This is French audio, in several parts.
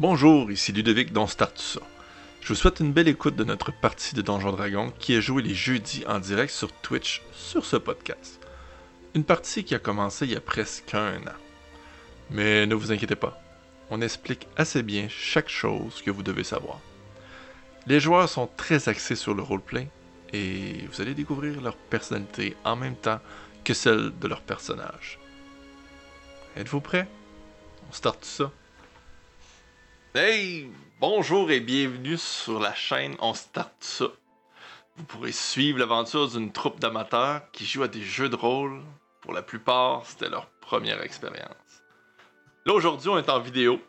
Bonjour, ici Ludovic Ça. Je vous souhaite une belle écoute de notre partie de Donjon Dragon qui est jouée les jeudis en direct sur Twitch sur ce podcast. Une partie qui a commencé il y a presque un an. Mais ne vous inquiétez pas, on explique assez bien chaque chose que vous devez savoir. Les joueurs sont très axés sur le roleplay et vous allez découvrir leur personnalité en même temps que celle de leur personnage. Êtes-vous prêts? On start tout. Hey! Bonjour et bienvenue sur la chaîne On Start ça. Vous pourrez suivre l'aventure d'une troupe d'amateurs qui jouent à des jeux de rôle. Pour la plupart, c'était leur première expérience. Là, aujourd'hui, on est en vidéo,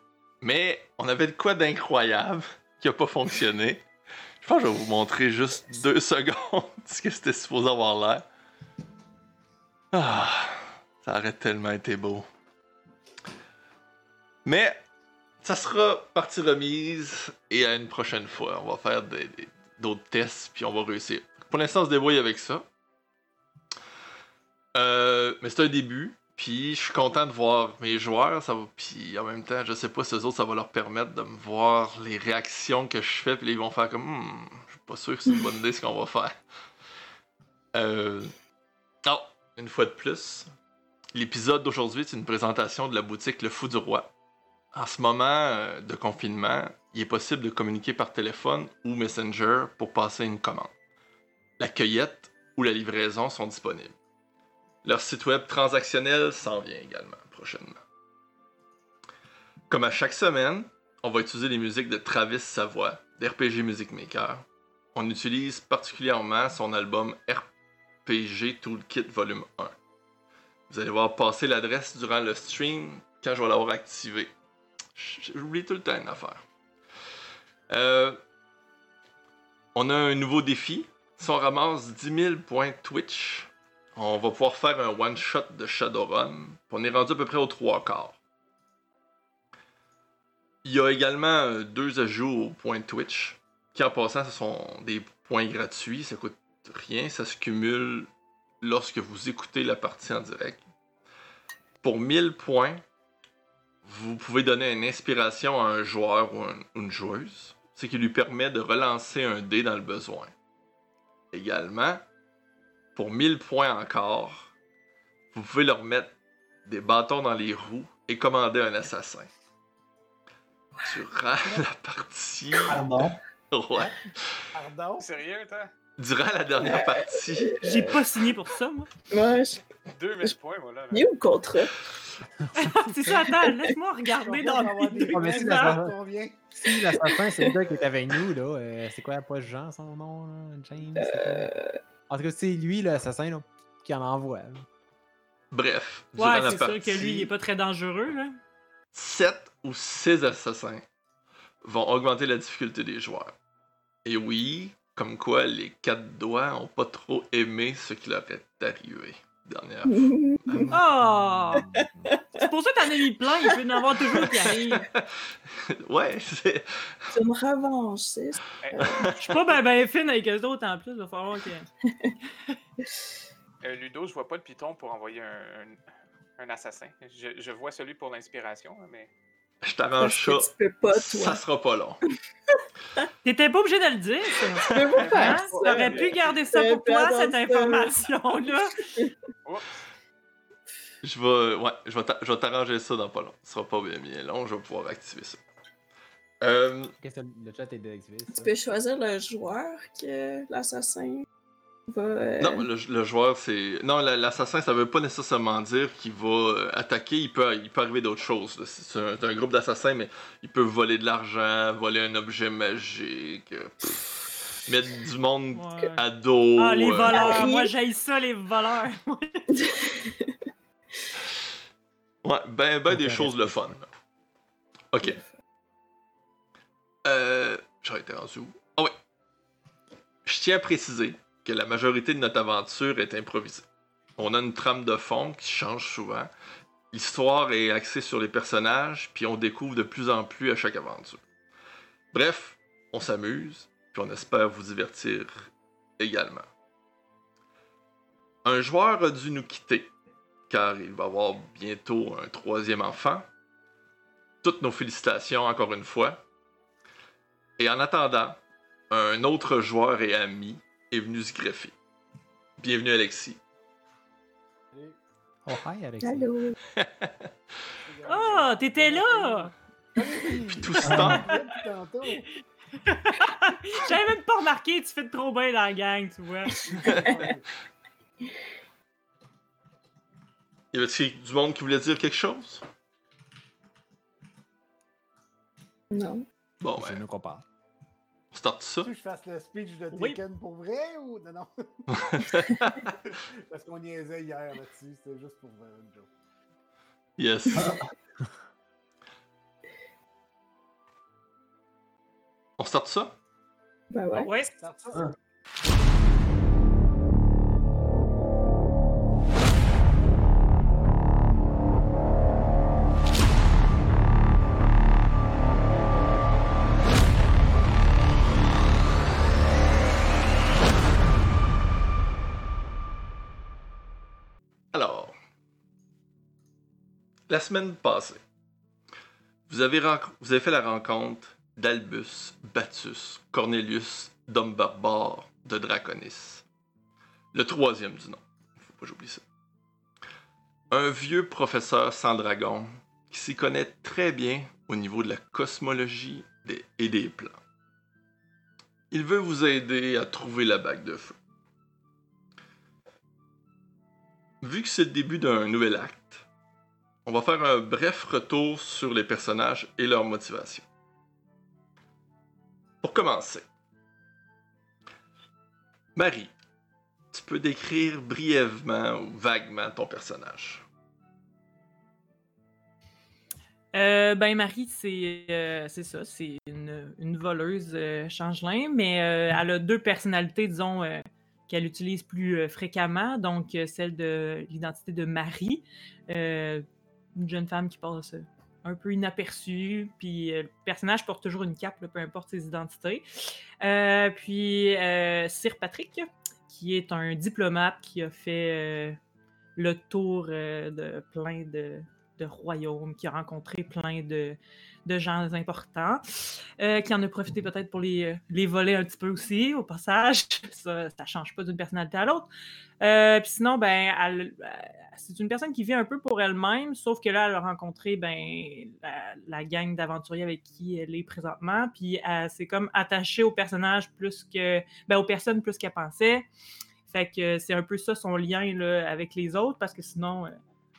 mais on avait de quoi d'incroyable qui a pas fonctionné. Je pense que je vais vous montrer juste deux secondes ce que c'était supposé avoir l'air. Ah, ça aurait tellement été beau. Mais ça sera partie remise et à une prochaine fois. On va faire d'autres tests puis on va réussir. Pour l'instant, on se débrouille avec ça. Euh, mais c'est un début. Puis je suis content de voir mes joueurs. Puis en même temps, je sais pas si eux autres, ça va leur permettre de me voir les réactions que je fais. Puis ils vont faire comme, Hmm, je suis pas sûr que c'est une bonne idée ce qu'on va faire. Euh... Oh, une fois de plus, l'épisode d'aujourd'hui, c'est une présentation de la boutique Le Fou du Roi. En ce moment euh, de confinement, il est possible de communiquer par téléphone ou Messenger pour passer une commande. La cueillette ou la livraison sont disponibles. Leur site web transactionnel s'en vient également prochainement. Comme à chaque semaine, on va utiliser les musiques de Travis Savoie, d'RPG Music Maker. On utilise particulièrement son album RPG Toolkit Volume 1. Vous allez voir passer l'adresse durant le stream quand je vais l'avoir activé. J'oublie tout le temps une affaire. Euh, on a un nouveau défi. Si on ramasse 10 000 points Twitch, on va pouvoir faire un one-shot de Shadowrun. On est rendu à peu près aux trois quarts. Il y a également euh, deux ajouts aux points Twitch, qui en passant, ce sont des points gratuits, ça coûte rien, ça se cumule lorsque vous écoutez la partie en direct. Pour 1000 points, vous pouvez donner une inspiration à un joueur ou un- une joueuse, ce qui lui permet de relancer un dé dans le besoin. Également, pour 1000 points encore, vous pouvez leur mettre des bâtons dans les roues et commander un assassin. Durant la partie. Pardon? Ouais. Pardon? Sérieux, toi? Durant la dernière partie, J'ai pas signé pour ça, moi. Ouais, je... 2000 points, voilà. là. il est où le contrat? c'est ça, attends, laisse-moi regarder dans les deux. Mais si la- Si l'assassin, c'est le gars qui est avec nous, là, euh, c'est quoi, pas Jean son nom, là? James? Euh, En tout cas, c'est lui, l'assassin, là, qui en envoie. là. bref, durant Ouais, c'est sûr partie, que lui, il est pas très dangereux, là. 7 ou 6 assassins vont augmenter la difficulté des joueurs. Et oui, comme quoi les quatre doigts ont pas trop aimé ce qui leur est arrivé dernière fois. Oh! c'est pour ça que t'en as mis plein, il peut y en avoir toujours qui arrivent. ouais, c'est. c'est une revanche, c'est ça. Je suis pas ben, ben fine avec eux autres en plus, il va falloir que. Euh, Ludo, je vois pas le piton pour envoyer un, un- un assassin. Je, je vois celui pour l'inspiration, mais. Je t'arrange ça. que tu peux pas, toi. Ça sera pas long. T'étais pas obligé de le dire, ça. Tu Hein? faire ça. T'aurais pu garder ça pour toi, cette information-là. Je vais, ouais, je vais t'a- je vais t'arranger ça dans pas long. Ce sera pas bien, bien long, je vais pouvoir activer ça. Euh, Qu'est-ce que le chat est désactivé? Tu peux choisir le joueur que l'assassin va. euh, Non, le, le joueur, c'est. Non, la- l'assassin, ça veut pas nécessairement dire qu'il va euh, attaquer. Il peut, il peut arriver d'autres choses. C'est un, groupe d'assassins, mais il peut voler de l'argent, voler un objet magique, euh, pff, mettre du monde Ouais. à dos. Ah, les euh, voleurs. oui. Moi, j'aille ça, les voleurs. Ouais, ben, ben des choses le fun. Ok. Euh. J'aurais été rendu où? Ah ouais. Je tiens à préciser que la majorité de notre aventure est improvisée. On a une trame de fond qui change souvent. L'histoire est axée sur les personnages, puis on découvre de plus en plus à chaque aventure. Bref, on s'amuse, puis on espère vous divertir également. Un joueur a dû nous quitter, car il va avoir bientôt un troisième enfant. toutes nos félicitations encore une fois. Et en attendant, un autre joueur et ami est venu se greffer. Bienvenue Alexis. Oh, hi, Alexis. Allô? Oh, t'étais là! Puis tout ce temps. J'avais même pas remarqué, tu fais trop bien dans la gang, tu vois. y avait-il du monde qui voulait dire quelque chose? Non. Bon, C'est ben, nous qu'on parle. On starte ça. Tu veux que je fasse le speech de Oui. Tekken pour vrai ou? Non? non? Parce qu'on niaisait hier là-dessus, c'était juste pour euh, une joke. Yes. on starte ça? Ben ouais. Ouais. Ça? Ressemble- la semaine passée, vous avez, vous avez fait la rencontre d'Albus, Batus, Cornelius, d'Homme Barbare, de Draconis. Le troisième du nom. Faut pas j'oublie ça. Un vieux professeur sans dragon qui s'y connaît très bien au niveau de la cosmologie et des plans. Il veut vous aider à trouver la bague de feu. Vu que c'est le début d'un nouvel acte, on va faire un bref retour sur les personnages et leurs motivations. Pour commencer, Marie, tu peux décrire brièvement ou vaguement ton personnage. Euh, ben Marie, c'est euh, ça, c'est une, voleuse euh, changelin, mais euh, elle a deux personnalités, disons, euh, qu'elle utilise plus fréquemment. Donc, celle de l'identité de Marie, une jeune femme qui passe un peu inaperçue, puis euh, le personnage porte toujours une cape, peu importe ses identités. Euh, puis, euh, Sir Patrick, qui est un diplomate qui a fait le tour de plein de de royaume, qui a rencontré plein de, de gens importants, euh, qui en a profité peut-être pour les, euh, les voler un petit peu aussi, au passage. Ça, ça change pas d'une personnalité à l'autre. Euh, Puis sinon, ben, c'est une personne qui vit un peu pour elle-même, sauf que là, elle a rencontré ben, la, la gang d'aventuriers avec qui elle est présentement, puis s'est comme attachée au personnage plus que, ben, aux personnes plus qu'elle pensait. Fait que c'est un peu ça son lien là, avec les autres, parce que sinon,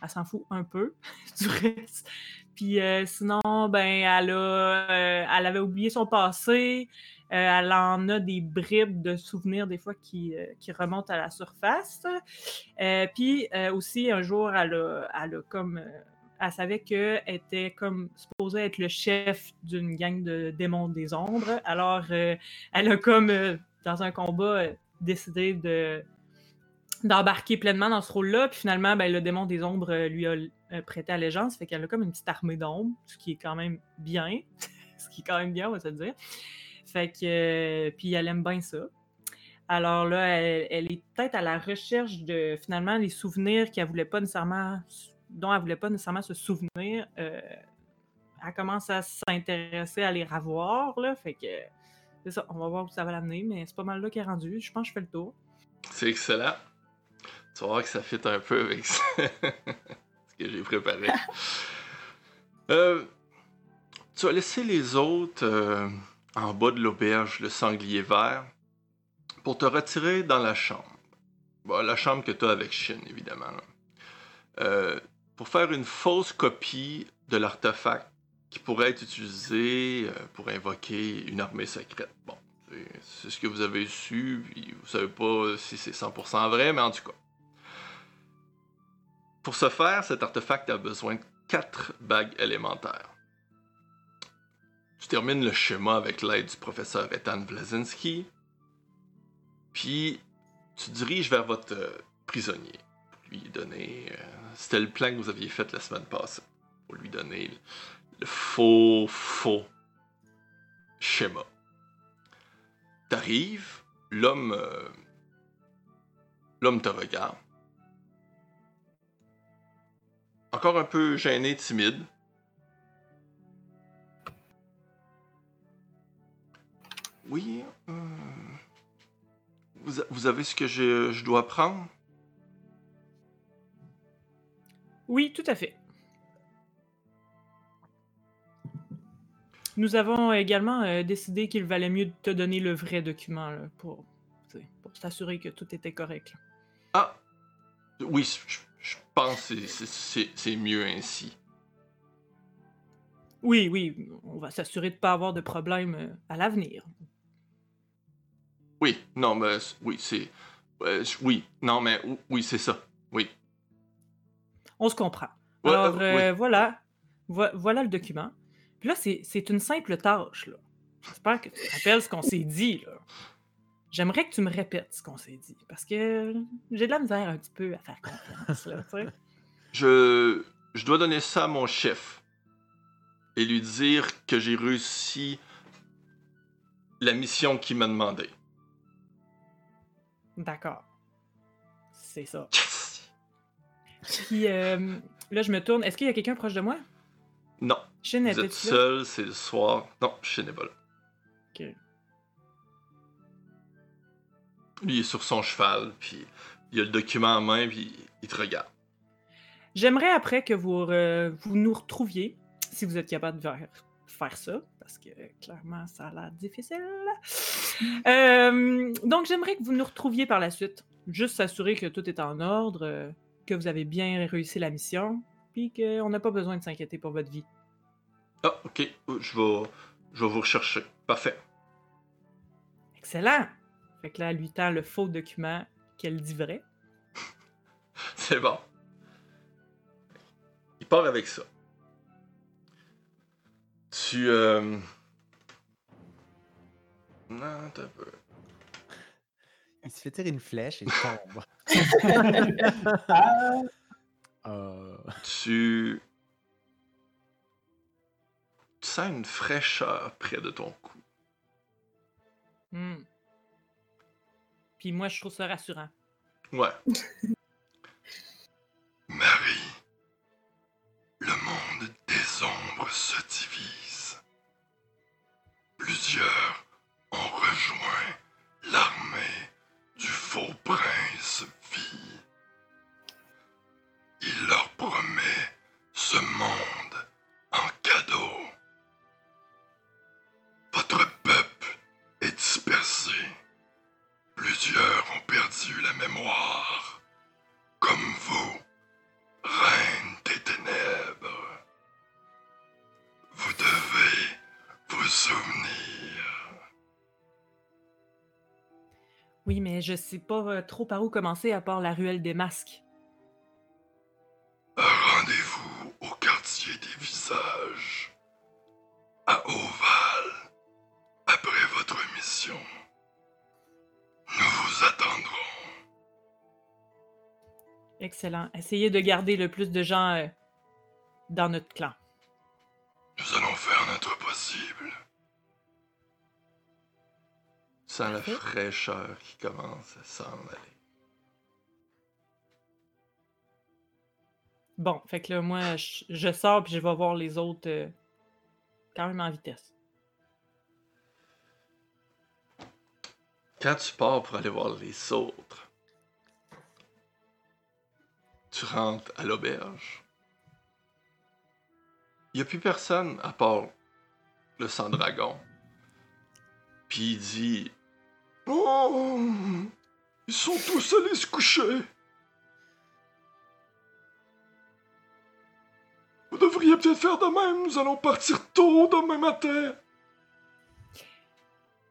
elle s'en fout un peu du reste. Puis euh, sinon, ben, elle, a, euh, elle avait oublié son passé. Euh, elle en a des bribes de souvenirs des fois qui, remontent à la surface. Puis aussi, un jour, elle a, comme... elle savait qu'elle était comme supposée être le chef d'une gang de démons des ombres. Alors, elle a comme, dans un combat, décidé de d'embarquer pleinement dans ce rôle-là. Puis finalement, ben, le démon des ombres lui a euh, prêté allégeance. Fait qu'elle a comme une petite armée d'ombres, ce qui est quand même bien. ce qui est quand même bien, on va se dire. Fait que... euh, puis elle aime bien ça. Alors là, elle, est peut-être à la recherche de, finalement, les souvenirs qu'elle voulait pas nécessairement... dont elle voulait pas nécessairement se souvenir. Euh, elle commence à s'intéresser à les revoir, là. Fait que... C'est ça, on va voir où ça va l'amener, mais c'est pas mal là qu'elle est rendue. Je pense que je fais le tour. C'est excellent. Tu vas voir que ça fit un peu avec ce que j'ai préparé. Euh, tu as laissé les autres euh, en bas de l'auberge, le sanglier vert, pour te retirer dans la chambre. La chambre que tu as avec Shin, évidemment. Euh, pour faire une fausse copie de l'artefact qui pourrait être utilisé pour invoquer une armée secrète. Bon, c'est ce que vous avez su, puis vous savez pas si c'est 100% vrai, mais en tout cas. Pour ce faire, cet artefact a besoin de 4 bagues élémentaires. Tu termines le schéma avec l'aide du professeur Ethan Blazinski, puis tu diriges vers votre euh, prisonnier lui donner. euh, C'était le plan que vous aviez fait la semaine passée. Pour lui donner le, le faux, faux schéma. T'arrives, l'homme. euh, l'homme te regarde. encore un peu gêné, timide. Oui. Euh, vous, avez ce que je, dois prendre? Oui, tout à fait. Nous avons également euh, décidé qu'il valait mieux te donner le vrai document pour, pour s'assurer que tout était correct. Ah! Oui, je, je pense que c'est- mieux ainsi. Oui, oui, on va s'assurer de ne pas avoir de problème euh, à l'avenir. Oui, non, mais oui, c'est. euh, oui, non, mais ou- oui, c'est ça. Oui. On se comprend. Ouais, Alors, euh, oui. euh, voilà. Vo- voilà le document. Puis là, c'est c'est une simple tâche. là. J'espère que tu te rappelles ce qu'on s'est dit. là. J'aimerais que tu me répètes ce qu'on s'est dit. Parce que j'ai de la misère un petit peu à faire confiance. Là, tu sais. Je, je dois donner ça à mon chef et lui dire que j'ai réussi la mission qu'il m'a demandé. D'accord. C'est ça. Yes! Puis euh, là, je me tourne. Est-ce qu'il y a quelqu'un proche de moi? Non, Shin, vous êtes seul, c'est le soir. Non, je n'est pas là. Ok. Lui il est sur son cheval, puis il a le document en main, puis il te regarde. J'aimerais après que vous, euh, vous nous retrouviez, si vous êtes capable de faire, faire ça, parce que clairement, ça a l'air difficile. Euh, donc, j'aimerais que vous nous retrouviez par la suite. Juste s'assurer que tout est en ordre, euh, que vous avez bien réussi la mission, puis qu'on n'a pas besoin de s'inquiéter pour votre vie. Ah, ok, je vais, je vais vous rechercher. Parfait. Excellent! Fait que là, elle lui tend le faux document qu'elle dit vrai. C'est bon. Il part avec ça. Tu. Euh... Non, t'as peu. Il se fait tirer une flèche et il tombe. Ah, Euh, Tu. Tu sens une fraîcheur près de ton cou. Hmm. Puis moi, je trouve ça rassurant. Ouais. Marie, le monde des ombres se divise. Plusieurs ont rejoint l'armée du faux prince vie. Il leur promet ce monde je sais pas euh, trop par où commencer à part la ruelle des masques. Rendez-vous au quartier des visages. À Oval. Après votre mission. Nous vous attendrons. Excellent. Essayez de garder le plus de gens euh, dans notre clan. La fraîcheur qui commence à s'en aller. Bon, fait que là, moi, je, je sors puis je vais voir les autres euh, quand même en vitesse. Quand tu pars pour aller voir les autres, tu rentres à l'auberge. Il n'y a plus personne à part le sang-dragon. Puis il dit Oh Ils sont tous allés se coucher. Vous devriez peut-être faire de même. Nous allons partir tôt demain matin.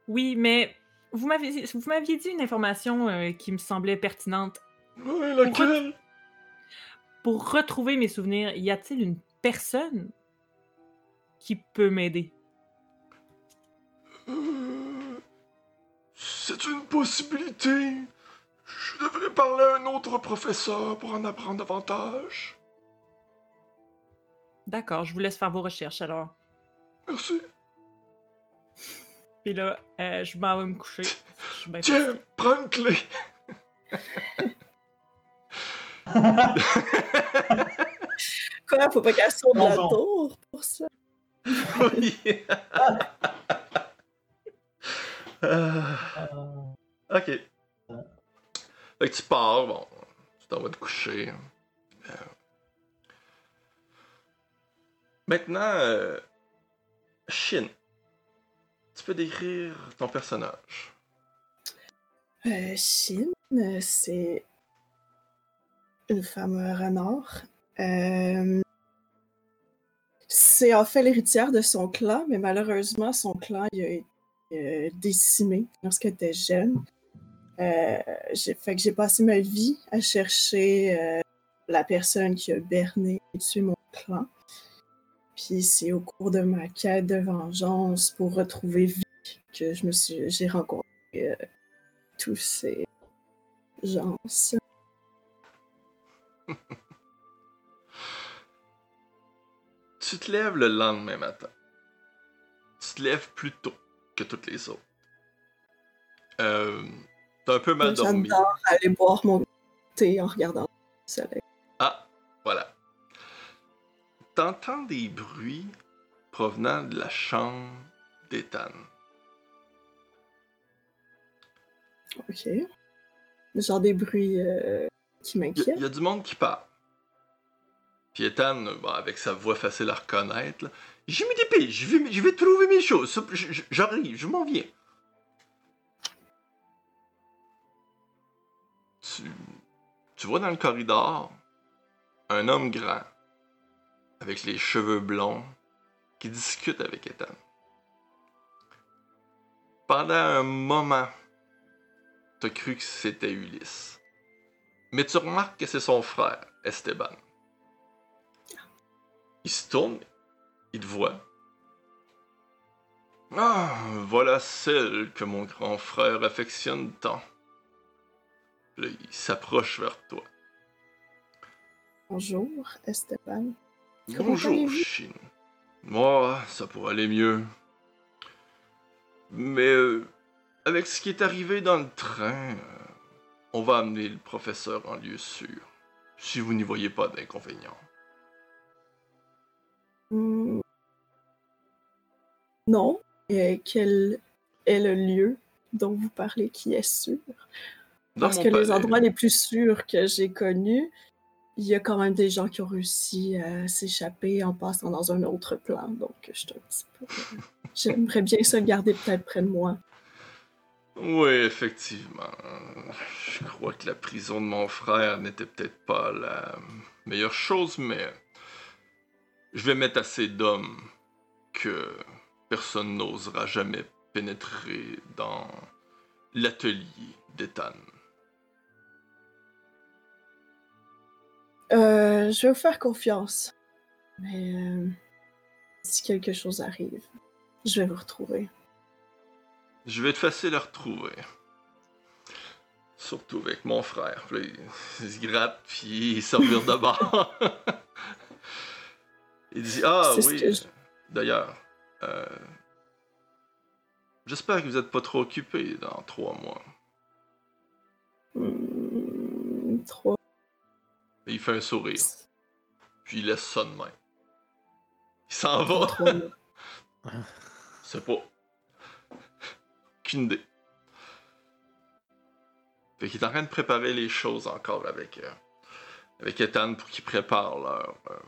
Oui, mais vous m'aviez dit une information euh, qui me semblait pertinente. Oui, laquelle? Pour retrouver mes souvenirs, y a-t-il une personne qui peut m'aider? Euh, C'est une possibilité. Je devrais parler à un autre professeur pour en apprendre davantage. D'accord, je vous laisse faire vos recherches alors. Merci. Puis là, euh, je m'en vais me coucher. Tiens, fatiguée. prends une clé. Quoi, faut pas qu'elle saute de la tour pour ça? Oui. Euh, ok. Fait que tu pars, bon, tu t'en vas te coucher. Euh, Maintenant, euh... Shin, tu peux décrire ton personnage. Euh, c'est une femme renard. C'est en fait l'héritière de son clan, mais malheureusement, son clan il a euh, décimé lorsqu'elle était jeune. Euh, fait que j'ai passé ma vie à chercher euh, la personne qui a berné et tué mon clan. Puis c'est au cours de ma quête de vengeance pour retrouver Vic que je me suis j'ai rencontré euh, tous ces gens. Tu te lèves le lendemain matin. Tu te lèves plus tôt que toutes les autres. Euh, T'as un peu mal dormi. J'adore aller boire mon thé en regardant le soleil. Ah, voilà. T'entends des bruits provenant de la chambre d'Ethan. Ok. Genre des bruits euh, qui Il y, m'inquiètent. y a du monde qui parle. Puis Ethan, bon, avec sa voix facile à reconnaître, là, je me dépêche, je vais, je vais trouver mes choses. J'arrive, je m'en viens. Tu, tu vois dans le corridor un homme grand, avec les cheveux blonds, qui discute avec Ethan. Pendant un moment, t'as cru que c'était Ulysse. Mais tu remarques que c'est son frère, Esteban. Il se tourne, il te voit. Ah, voilà celle que mon grand frère affectionne tant. Là, il s'approche vers toi. Bonjour, Esteban. Comment Bonjour? Chine. Moi, ça pourrait aller mieux. Mais euh, avec ce qui est arrivé dans le train, euh, on va amener le professeur en lieu sûr. Si vous n'y voyez pas d'inconvénient. Hmm. Non. Et quel est le lieu dont vous parlez qui est sûr? Dans Parce que les endroits les plus sûrs que j'ai connus, il y a quand même des gens qui ont réussi à s'échapper en passant dans un autre plan. Donc, je suis un petit peu. euh, J'aimerais bien ça garder peut-être près de moi. Oui, effectivement. Je crois que la prison de mon frère n'était peut-être pas la meilleure chose, mais je vais mettre assez d'hommes que personne n'osera jamais pénétrer dans l'atelier d'Ethan. Euh, je vais vous faire confiance. Mais euh, si quelque chose arrive, je vais vous retrouver. Je vais être facile à retrouver. Surtout avec mon frère. Là, il, se gratte, puis il se revire de bord. il dit Ah oui, je- d'ailleurs, euh, j'espère que vous n'êtes pas trop occupé dans trois mois. Hmm, trois. Et il fait un sourire, puis il laisse ça de même. Il s'en va. C'est pas. Aucune idée. Fait qu'il est en train de préparer les choses encore avec, euh, avec Ethan pour qu'il prépare leur. euh,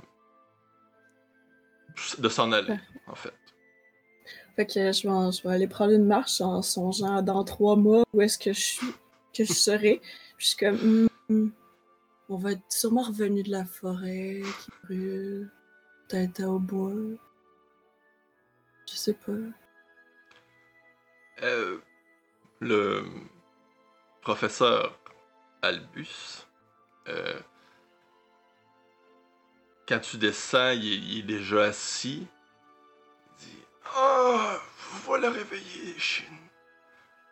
de s'en aller, en fait. Fait que je vais, aller prendre une marche en songeant dans trois mois où est-ce que je suis, que je serai. Puis je suis comme, Hmm, hmm, on va être sûrement revenu de la forêt qui brûle, peut-être au bois. Je sais pas. Euh, le professeur Albus, euh, quand tu descends, il est déjà assis. Ah, voilà réveillé, Shin.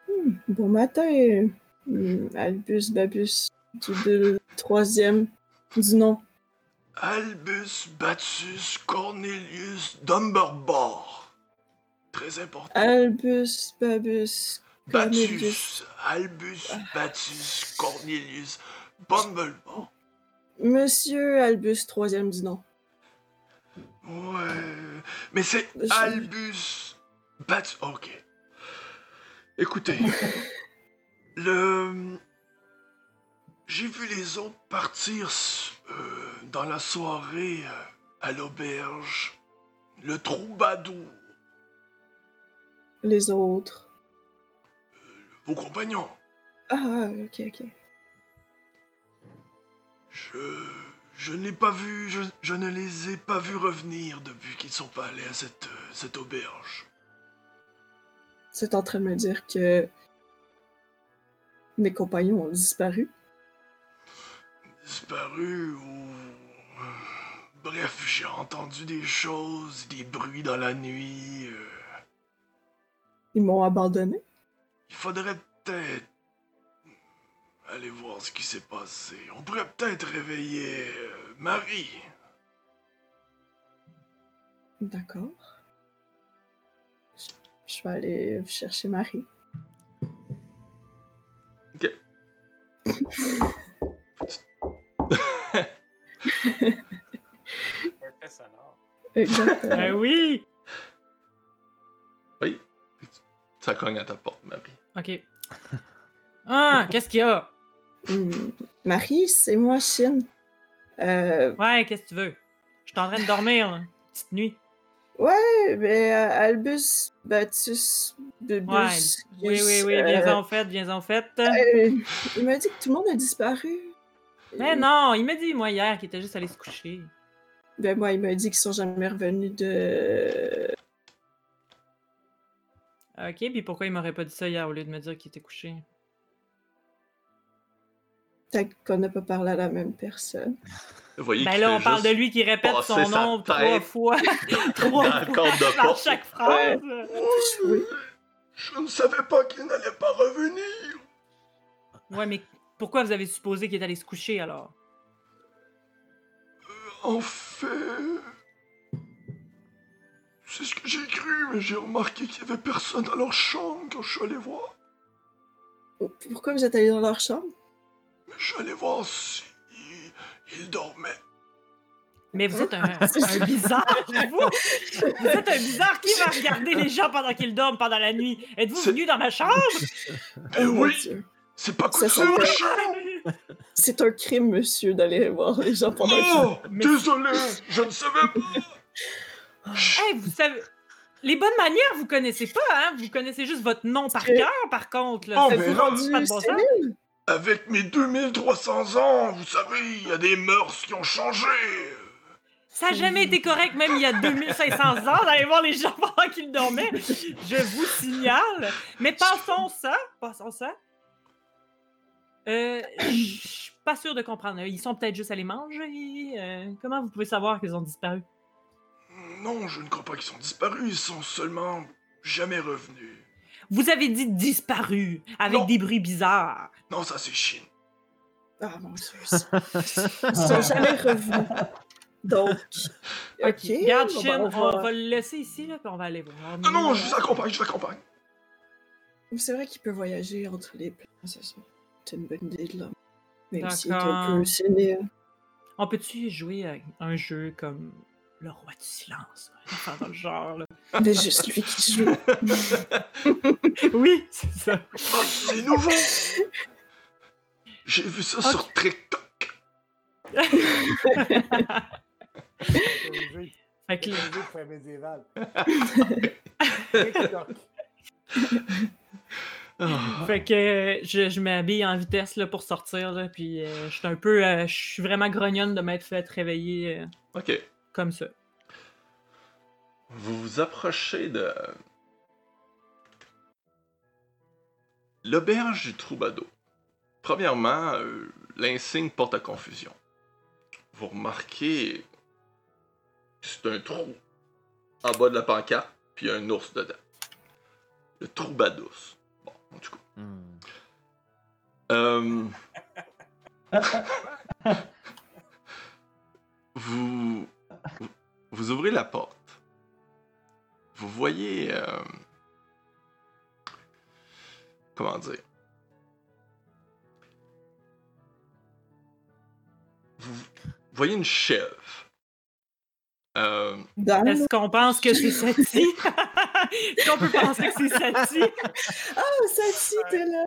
Hmm, bon matin, hmm, Albus Babus, du deux- troisième du nom. Albus Battus Cornelius Dumberbor. Très important. Albus Babus Cornelius. Albus Battus Cornelius Bumblebor. Monsieur Albus troisième du nom. Ouais, mais c'est Je- Albus Battus. Ok. Écoutez, le. J'ai vu les autres partir euh, dans la soirée euh, à l'auberge. Le troubadour, Les autres. vos compagnons. Ah, ok, ok. Je. Je ne l'ai pas vu, je, je ne les ai pas vus revenir depuis qu'ils sont pas allés à cette, euh, cette auberge. C'est en train de me dire que mes compagnons ont disparu. Disparu ou. Bref, j'ai entendu des choses, des bruits dans la nuit. euh, Ils m'ont abandonné? Il faudrait peut-être aller voir ce qui s'est passé. On pourrait peut-être réveiller euh, Marie. D'accord. Je- vais aller chercher Marie. Ok. Exactement. Ben oui! Oui. Ça cogne à ta porte, Marie. Ok. Ah, qu'est-ce qu'il y a? Hmm. Marie, c'est moi, Chine. Euh, Ouais, qu'est-ce que tu veux? Je suis en train de dormir, là. Petite nuit. ouais, mais euh, Albus Batus Bubus. Ouais. Oui, oui, oui, euh, viens-en fait, viens-en fait. euh, il m'a dit que tout le monde a disparu. Mais non, il m'a dit, moi, hier, qu'il était juste allé se coucher. Ben moi, il m'a dit qu'ils sont jamais revenus de. Ok, puis pourquoi il m'aurait pas dit ça hier au lieu de me dire qu'il était couché? Peut-être qu'on n'a pas parlé à la même personne. Vous voyez Ben là, on parle de lui qui répète son nom trois fois. trois fois porte. chaque phrase. Oui. Je ne savais pas qu'il n'allait pas revenir. Ouais, mais pourquoi vous avez supposé qu'il est allé se coucher alors? En fait. C'est ce que j'ai cru, mais j'ai remarqué qu'il y avait personne dans leur chambre quand je suis allé voir. Pourquoi vous êtes allé dans leur chambre? Je suis allé voir si. Ils dormaient. Mais vous êtes un, un bizarre, vous! Vous êtes un bizarre qui va regarder les gens pendant qu'ils dorment pendant la nuit. Êtes-vous venu dans ma chambre? Mon oui, c'est pas Ça coutume. C'est un crime, monsieur, d'aller voir les gens pendant qu'ils Oh, désolé, je ne savais pas. Hey, vous savez. Les bonnes manières, vous connaissez pas, hein? Vous connaissez juste votre nom par cœur, par contre. Là. Oh, mais vous là, rend pas de bon sens? sénile. Avec mes 2300 ans, vous savez, il y a des mœurs qui ont changé. Ça n'a jamais été correct, même il y a 2500 ans, d'aller voir les gens pendant qu'ils dormaient. Je vous signale. Mais passons ça. Passons ça. Euh, je suis pas sûr de comprendre. Ils sont peut-être juste allés manger. euh, comment vous pouvez savoir qu'ils ont disparu? Non, je ne crois pas qu'ils sont disparus, ils sont seulement jamais revenus. Vous avez dit disparu, avec Non. des bruits bizarres. Non, ça c'est Chine. Ah mon Dieu. Ils sont jamais revenus. Donc, ok. Regarde, ben, on, va- le laisser ici, là, puis on va aller voir. Non, non, je vous accompagne, je vous accompagne. C'est vrai qu'il peut voyager entre les plans, c'est ça. C'est une bonne idée de l'homme. Même s'il est un peu sénile. On peut-tu jouer à un jeu comme Le Roi du Silence? dans le genre, là? Mais juste lui qui joue. Oui, c'est ça. Oh, c'est nouveau. J'ai vu ça sur TikTok. Fait que, fin médiéval. TikTok. fait que euh, je, je m'habille en vitesse là, pour sortir, là, puis euh, je suis un peu... euh, je suis vraiment grognonne de m'être fait réveiller euh, Ok. Comme ça. Vous vous approchez de. L'auberge du troubadour. Premièrement, euh, l'insigne porte à confusion. Vous remarquez que c'est un trou en bas de la pancarte, puis un ours dedans. Le troubadour. Bon, en tout cas. Hmm. Euh, vous, vous, ouvrez la porte. Vous voyez. euh, comment dire? Vous voyez une chèvre. Euh, Est-ce qu'on pense que c'est celle-ci? Est-ce qu'on peut penser que c'est Sati? Oh, Sati, t'es là!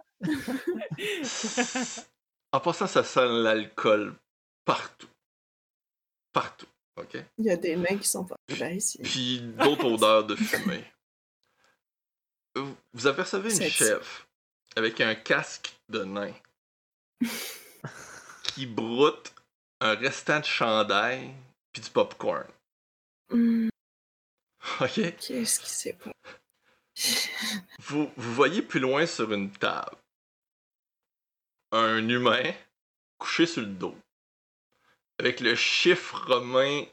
En passant, ça sent l'alcool partout. Partout. OK? Il y a des mains qui sont pas là ici. Puis d'autres odeurs de fumée. Vous- apercevez une chef avec un casque de nain qui broute un restant de chandail puis du popcorn. Hmm, OK? Qu'est-ce qui s'est passé? Vous, vous voyez plus loin sur une table un humain couché sur le dos avec le chiffre romain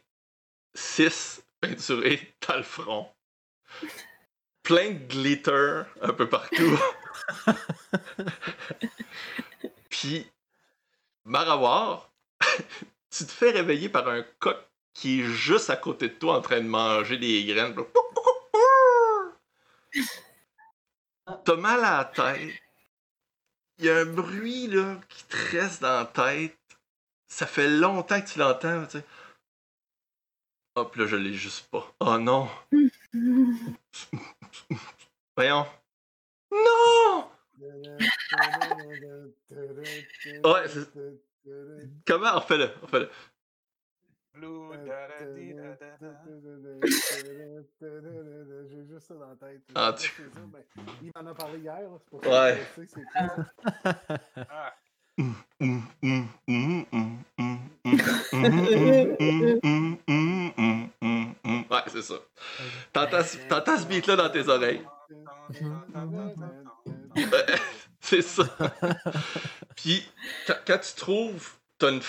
6 peinturé dans le front. Plein de glitter un peu partout. Puis, Marawar, tu te fais réveiller par un coq qui est juste à côté de toi en train de manger des graines. T'as mal à la tête. Il y a un bruit là, qui te reste dans la tête. Ça fait longtemps que tu l'entends. Tu sais. Hop là, je l'ai juste pas. Oh non! Voyons. Non! Ouais, c'est- Comment? On fait le. On fait le. J'ai juste ça dans la tête. Ah, tu- mais il m'en a parlé hier, c'est pour ça Ouais. que je sais c'est Ouais, c'est ça. T'entends ce- beat-là dans tes oreilles. C'est ça. Puis, quand, tu trouves, t'as une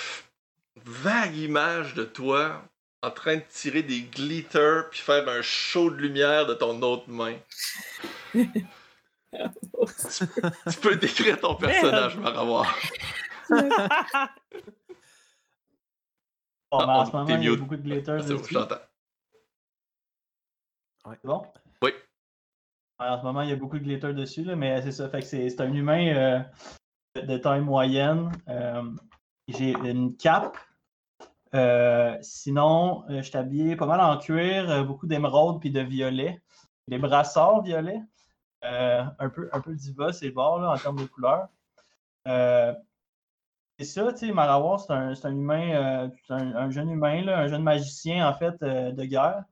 vague image de toi en train de tirer des glitters puis faire un show de lumière de ton autre main. Tu peux décrire ton personnage, Marawar. Bon, ben, en ce moment, il y a beaucoup de glitter C'est bon, dessus. je t'entends. C'est bon? Oui. En ce moment, il y a beaucoup de glitter dessus, là, mais c'est ça. Fait que c'est un humain euh, de- taille moyenne. Euh, J'ai une cape. Euh, sinon, je suis habillé pas mal en cuir, beaucoup d'émeraude puis de violet. Des brassards violets. Un, peu, un peu diva, c'est bord là, en termes de couleur. Ça, tu sais, Marawar, c'est un, un humain, euh, un, un jeune humain, là, un jeune magicien, en fait, euh, de guerre.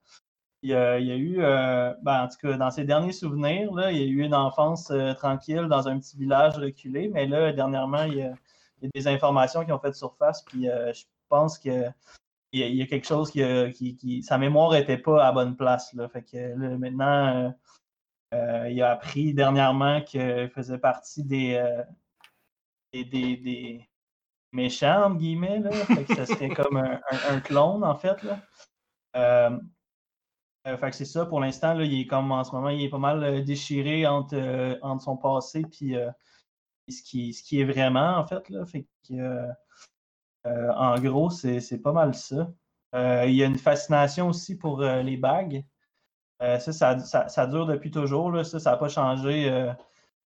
Il, y a- eu, euh, ben, en tout cas, dans ses derniers souvenirs, là, il y a eu une enfance euh, tranquille dans un petit village reculé, mais là, dernièrement, il y a, des informations qui ont fait surface, puis je pense que il y, a, quelque chose qui, qui, qui- Sa mémoire n'était pas à bonne place, là. Fait que là, maintenant, il a appris dernièrement qu'il faisait partie des, des- des méchants, entre guillemets, là. Fait que ça serait comme un, un- un clone, en fait, là. Euh, euh, fait que c'est ça, pour l'instant, là, il est comme en ce moment, il est pas mal euh, déchiré entre, entre son passé puis ce, qui, ce qui est vraiment, en fait. Là. Fait que, en gros, c'est c'est pas mal ça. Il y a une fascination aussi pour les bagues. Ça, ça, ça- ça dure depuis toujours. Là. Ça, ça n'a pas changé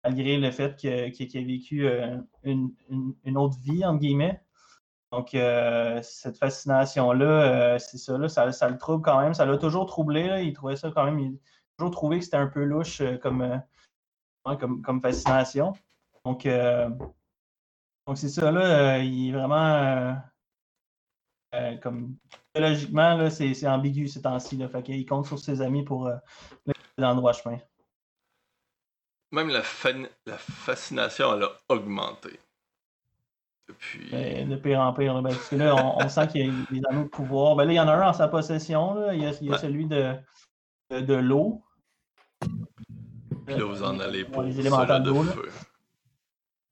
malgré le fait qu'il qu'il a vécu euh, une, une- autre vie, entre guillemets. Donc, euh, cette fascination-là, euh, c'est ça, là, ça, le trouble quand même. Ça l'a toujours troublé. Il trouvait ça quand même. Il a toujours trouvé que c'était un peu louche comme, comme, fascination. Donc, c'est ça, là. il est vraiment. comme. Logiquement, c'est ambigu ces temps-ci. qu'il compte sur ses amis pour le dans le droit chemin. Même la, fan- la fascination, elle a augmenté. Depuis. Ben, de pire en pire. ben, parce que là, on, on sent qu'il y a des anneaux de pouvoir. Ben là, il y en a un en sa possession. Là. Il, y a, il y a Ouais. celui de, de, de l'eau. Puis là, vous en allez pour les élémentaires de feu.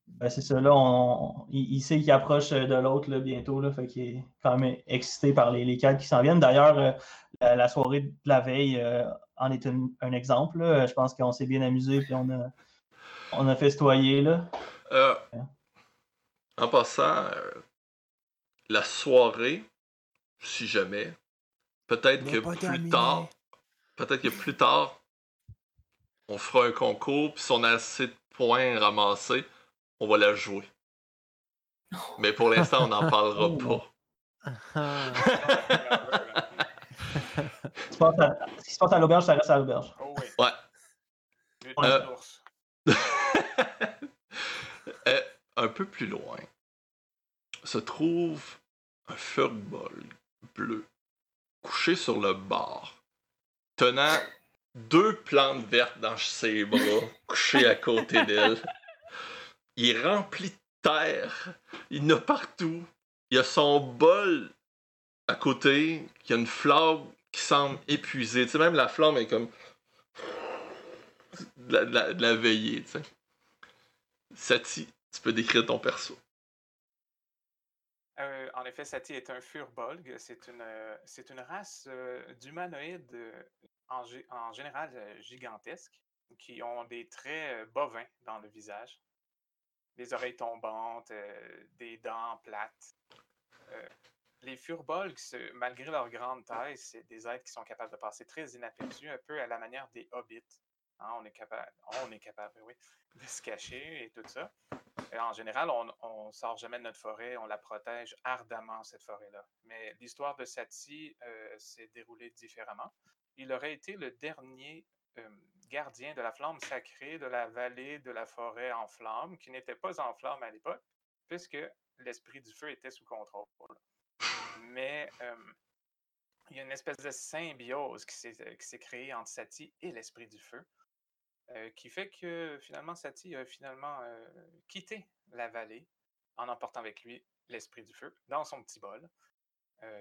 Ben, c'est ça, là, on, il, il sait qu'il approche de l'autre là, bientôt, là, fait qu'il est quand même excité par les, les quêtes qui s'en viennent. D'ailleurs, euh, la, la soirée de la veille euh, en est un, un exemple. là. Je pense qu'on s'est bien amusé, puis on a, on a festoyé. Là. Euh, en passant, euh, la soirée, si jamais, peut-être que plus tard, peut-être que plus tard, on fera un concours, puis si on a assez de points ramassés, on va la jouer. Mais pour l'instant, on n'en parlera Oh. pas. Ah. Ce qui se passe à- ce qui se passe à l'auberge, ça reste à l'auberge. Oh oui. Ouais, Euh. Euh, un peu plus loin se trouve un furball bleu couché sur le bord, tenant deux plantes vertes dans ses bras, couché à côté d'elle. Il est rempli de terre, il y en a partout. Il y a son bol à côté, qui a une flamme qui semble épuisée. Tu sais, même la flamme est comme de la, veillée, tu sais. Sati, tu peux décrire ton perso. Euh, en effet, Sati est un furbolg. C'est une, euh, une race euh, d'humanoïdes en, en général gigantesques qui ont des traits bovins dans le visage. Des oreilles tombantes, des dents plates. Les furbolgs, malgré leur grande taille, c'est des êtres qui sont capables de passer très inaperçus, un peu à la manière des hobbits. Hein, on est capable, on est oui, de se cacher et tout ça. En général, on ne sort jamais de notre forêt, on la protège ardemment, cette forêt-là. Mais l'histoire de Sati euh, s'est déroulée différemment. Il aurait été le dernier euh, gardien de la flamme sacrée de la vallée de la forêt en flamme, qui n'était pas en flamme à l'époque, puisque l'esprit du feu était sous contrôle. Mais il y a une espèce de symbiose qui s'est créée entre Sati et l'esprit du feu. Qui fait que finalement Sati a finalement quitté la vallée en emportant avec lui l'esprit du feu dans son petit bol.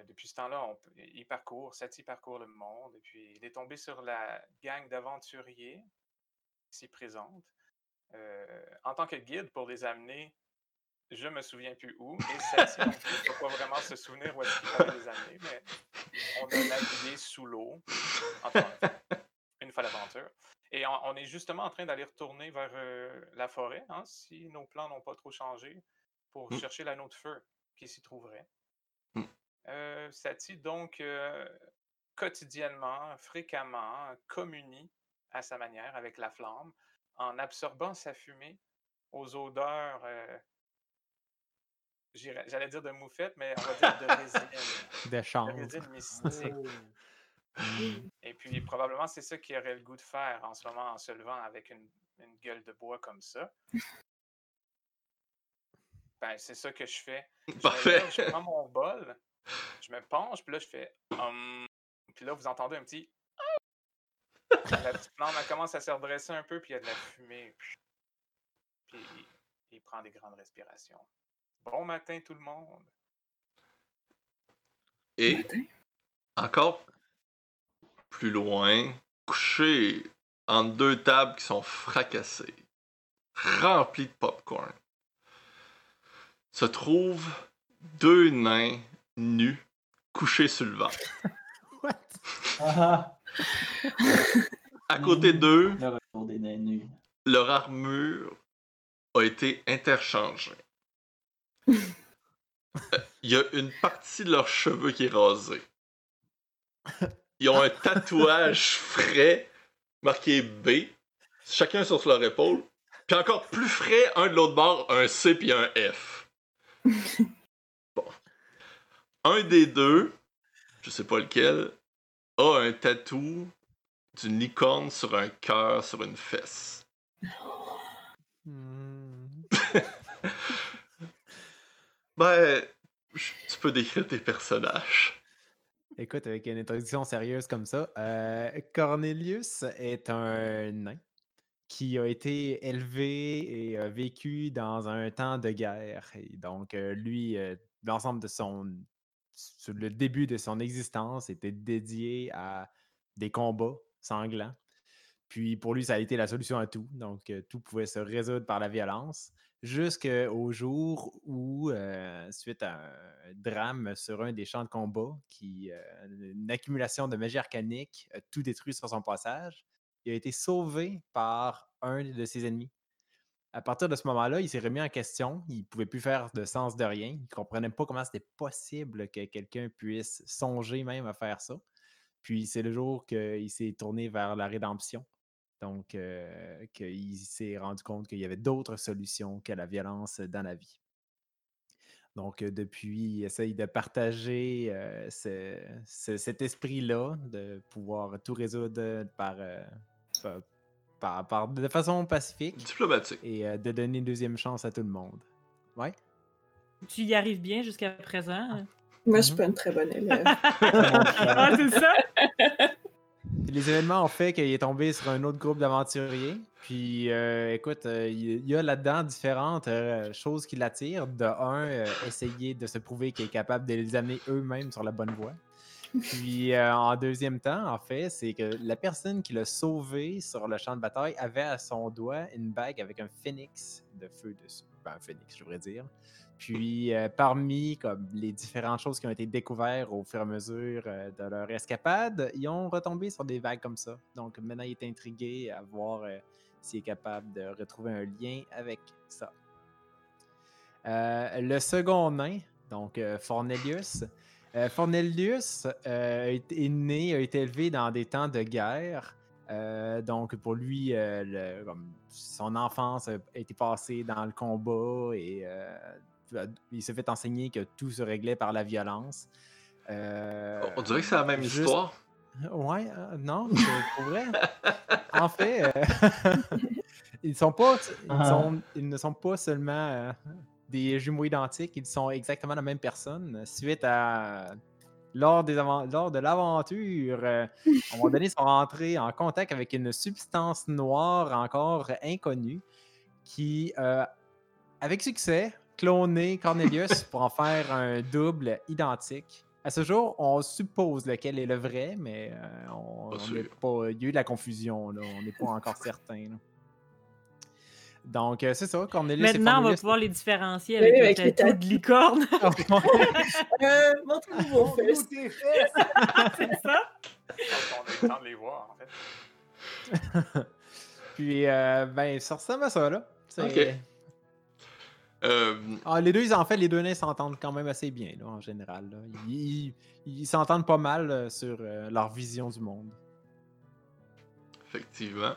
Depuis ce temps-là, il parcourt, Sati parcourt le monde, et puis il est tombé sur la gang d'aventuriers qui s'y présente. En tant que guide pour les amener, je me souviens plus où, et Sati non plus, ne peut pas vraiment se souvenir où est-ce qu'il les amener, mais on a navigué sous l'eau, enfin, une fois l'aventure. Et on, on est justement en train d'aller retourner vers euh, la forêt, hein, si nos plans n'ont pas trop changé, pour Mm. chercher l'anneau de feu qui s'y trouverait. Mm. Euh, Sati, donc, euh, quotidiennement, fréquemment, communie à sa manière avec la flamme, en absorbant sa fumée aux odeurs, euh, j'allais dire de moufette, mais on va dire de résine, De de chanvre. résine mystique. Et puis, probablement, c'est ça qu'il aurait le goût de faire en ce moment en se levant avec une, une gueule de bois comme ça. Ben, c'est ça que je fais. Je Parfait. je prends mon bol, je me penche, puis là, je fais hum. Puis là, vous entendez un petit. La petite plante, elle commence à se redresser un peu, puis il y a de la fumée. Puis il, il prend des grandes respirations. Bon matin, tout le monde. Et encore plus loin, couché entre deux tables qui sont fracassées, remplies de popcorn, se trouvent deux nains nus couchés sur le ventre. What? Ah, À côté d'eux, leur armure a été interchangée. Il y a une partie de leurs cheveux qui est rasée. Ils ont un tatouage frais marqué B, chacun sur leur épaule. Puis encore plus frais, un de l'autre bord, un C puis un F. Bon. Un des deux, je sais pas lequel, a un tatou d'une licorne sur un cœur sur une fesse. Hmm. Ben, tu peux décrire tes personnages. Écoute, avec une introduction sérieuse comme ça, euh, Cornelius est un nain qui a été élevé et a vécu dans un temps de guerre. Donc, euh, lui, euh, l'ensemble de son. le début de son existence était dédié à des combats sanglants. Puis pour lui, ça a été la solution à tout. Donc, tout pouvait se résoudre par la violence. Jusqu'au jour où, euh, suite à un drame sur un des champs de combat, qui, euh, une accumulation de magie arcanique a tout détruit sur son passage, il a été sauvé par un de ses ennemis. À partir de ce moment-là, il s'est remis en question. Il ne pouvait plus faire de sens de rien. Il ne comprenait pas comment c'était possible que quelqu'un puisse songer même à faire ça. Puis c'est le jour qu'il s'est tourné vers la rédemption. Donc, euh, qu'il s'est rendu compte qu'il y avait d'autres solutions que la violence dans la vie. Donc, euh, depuis, il essaye de partager euh, ce- ce- cet esprit-là, de pouvoir tout résoudre par, euh, par, par, par- de façon pacifique Diplomatique. et euh, de donner une deuxième chance à tout le monde. Ouais? Tu y arrives bien jusqu'à présent? Moi, je suis Mhm. pas une très bonne élève. ah, c'est ça? Les événements ont fait qu'il est tombé sur un autre groupe d'aventuriers. Puis, euh, écoute, euh, il y a là-dedans différentes euh, choses qui l'attirent. De un, euh, essayer de se prouver qu'il est capable de les amener eux-mêmes sur la bonne voie. Puis, en deuxième temps, en fait, c'est que la personne qui l'a sauvé sur le champ de bataille avait à son doigt une bague avec un phénix de feu dessus. Ben, un phénix, je voudrais dire. Puis, euh, parmi comme, les différentes choses qui ont été découvertes au fur et à mesure euh, de leur escapade, ils ont retombé sur des vagues comme ça. Donc, maintenant, il est intrigué à voir euh, s'il est capable de retrouver un lien avec ça. Le second nain, donc Fornelius. Fornelius est né, a été élevé dans des temps de guerre. Euh, donc, pour lui, euh, le- comme son enfance a été passée dans le combat et euh, il s'est fait enseigner que tout se réglait par la violence. Euh, On dirait que c'est la même juste- histoire. Ouais, euh, non, c'est pour vrai. en fait, euh, ils, sont pas, ils, Ah. sont- ils ne sont pas seulement euh, des jumeaux identiques, ils sont exactement la même personne. Suite à. Lors, des lors de l'aventure, euh, à un moment donné, ils sont rentrés en contact avec une substance noire encore inconnue qui, euh, avec succès, cloné Cornelius pour en faire un double identique. À ce jour, on suppose lequel est le vrai, mais euh, on, Pas on il y a eu de la confusion, là, on n'est pas encore certain. Donc, euh, c'est ça, Cornelius et Maintenant, on va pouvoir les différencier Oui, avec, avec le tatou de licorne. Euh, montrez-nous vos Montre-nous fesses. tes fesses! c'est ça? On a le temps de les voir, en fait. Puis, euh, ben, ça ressemble à ça, là. Ok. Euh, Ah, les deux, ils- en fait, les deux nains s'entendent quand même assez bien, là, en général. là. Ils s'entendent pas mal euh, sur euh, leur vision du monde. effectivement.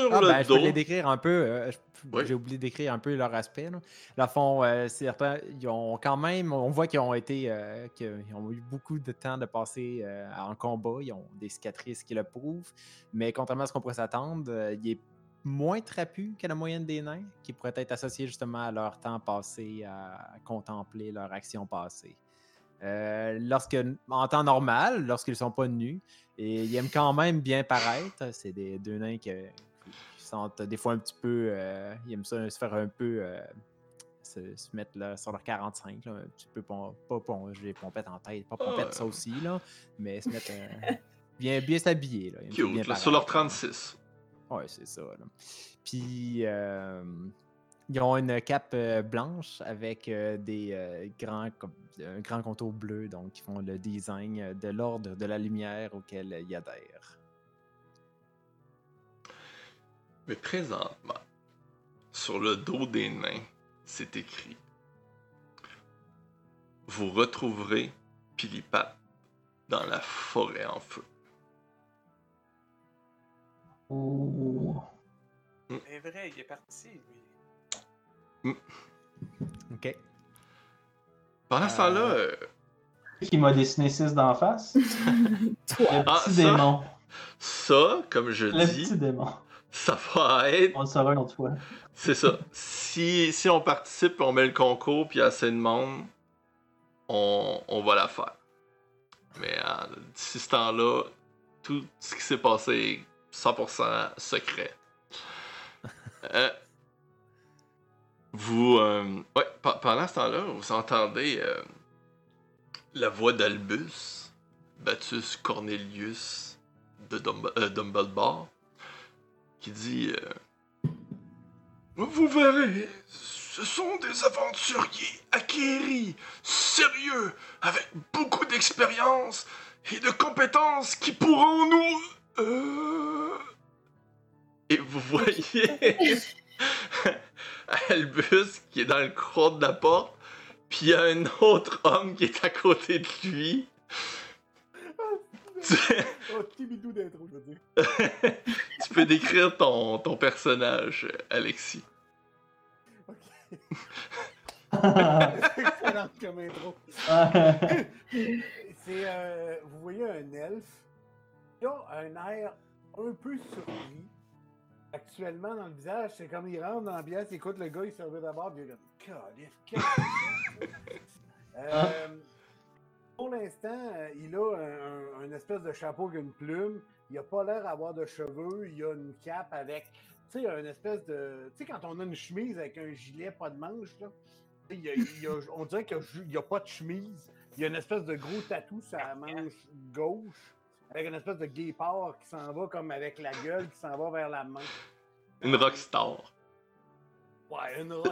Sur Ah, le ben, je peux dos. les décrire un peu. euh, Oui. J'ai oublié d'écrire un peu leur aspect. Là. Fond, euh, certains, ils ont quand même, on voit qu'ils ont été, euh, qu'ils ont eu beaucoup de temps de passer en combat. Ils ont des cicatrices qui le prouvent. Mais contrairement à ce qu'on pourrait s'attendre, il est moins trapu que la moyenne des nains, qui pourrait être associé justement à leur temps passé à contempler leur action passée. Euh, lorsque, en temps normal, lorsqu'ils ne sont pas nus, et ils aiment quand même bien paraître. C'est des deux nains qui, des fois un petit peu. euh, ils aiment ça se faire un peu. euh, se, se mettre là, sur leur 45, là, un petit peu pom- pas pongé, pompette en tête, pas pompette ouais. ça aussi, là, mais se mettre euh, bien, bien s'habiller. Là, bien Cute, là, sur leur paraître. 36. Ouais, c'est ça. là. Puis, euh, ils ont une cape blanche avec des grands, un grand contour bleu, donc ils font le design de l'ordre de la lumière auquel ils adhèrent. Mais présentement, sur le dos des nains, c'est écrit Vous retrouverez Pilipat dans la forêt en feu. Oh. C'est vrai, il est parti, lui. OK. Pendant ce temps-là, Euh, euh, Qui m'a dessiné 6 d'en face? Toi. Le Ah, petit ça? démon. ça, comme je Le dis, petit démon. Ça va être. On le saura une autre fois. C'est ça. Si, si on participe, on met le concours, puis il y a assez de monde, on, on va la faire. Mais euh, d'ici ce temps-là, tout ce qui s'est passé est 100% secret. Euh, vous. euh, ouais, pe- pendant ce temps-là, vous entendez euh, la voix d'Albus, Batus Cornelius de Dumb- Dumbledore, qui dit. euh, vous verrez, ce sont des aventuriers acquéris, sérieux, avec beaucoup d'expérience et de compétences qui pourront nous... euh, Et vous voyez Albus qui est dans le coin de la porte, puis il y a un autre homme qui est à côté de lui. Tu, Oh, petit bidou d'intro, je veux dire. tu peux décrire ton, ton personnage, Alexis? Ok. Excellent comme intro. C'est, euh, vous voyez un elfe qui a un air un peu surpris. Actuellement, dans le visage, c'est comme il rentre dans l'ambiance, il écoute le gars, il servait d'abord, puis il est comme qu'est-ce que ça? Euh, Pour l'instant, euh, il a un, un- un espèce de chapeau avec une plume. Il a pas l'air d'avoir de cheveux. Il a une cape avec, tu sais, une espèce de. Tu sais, quand on a une chemise avec un gilet, pas de manche, là. il a- il a- on dirait qu'il n'y a, pas de chemise. Il y a une espèce de gros tatou sur la manche gauche, avec une espèce de guépard qui s'en va comme avec la gueule qui s'en va vers la main. Une rockstar. Ouais, une robe,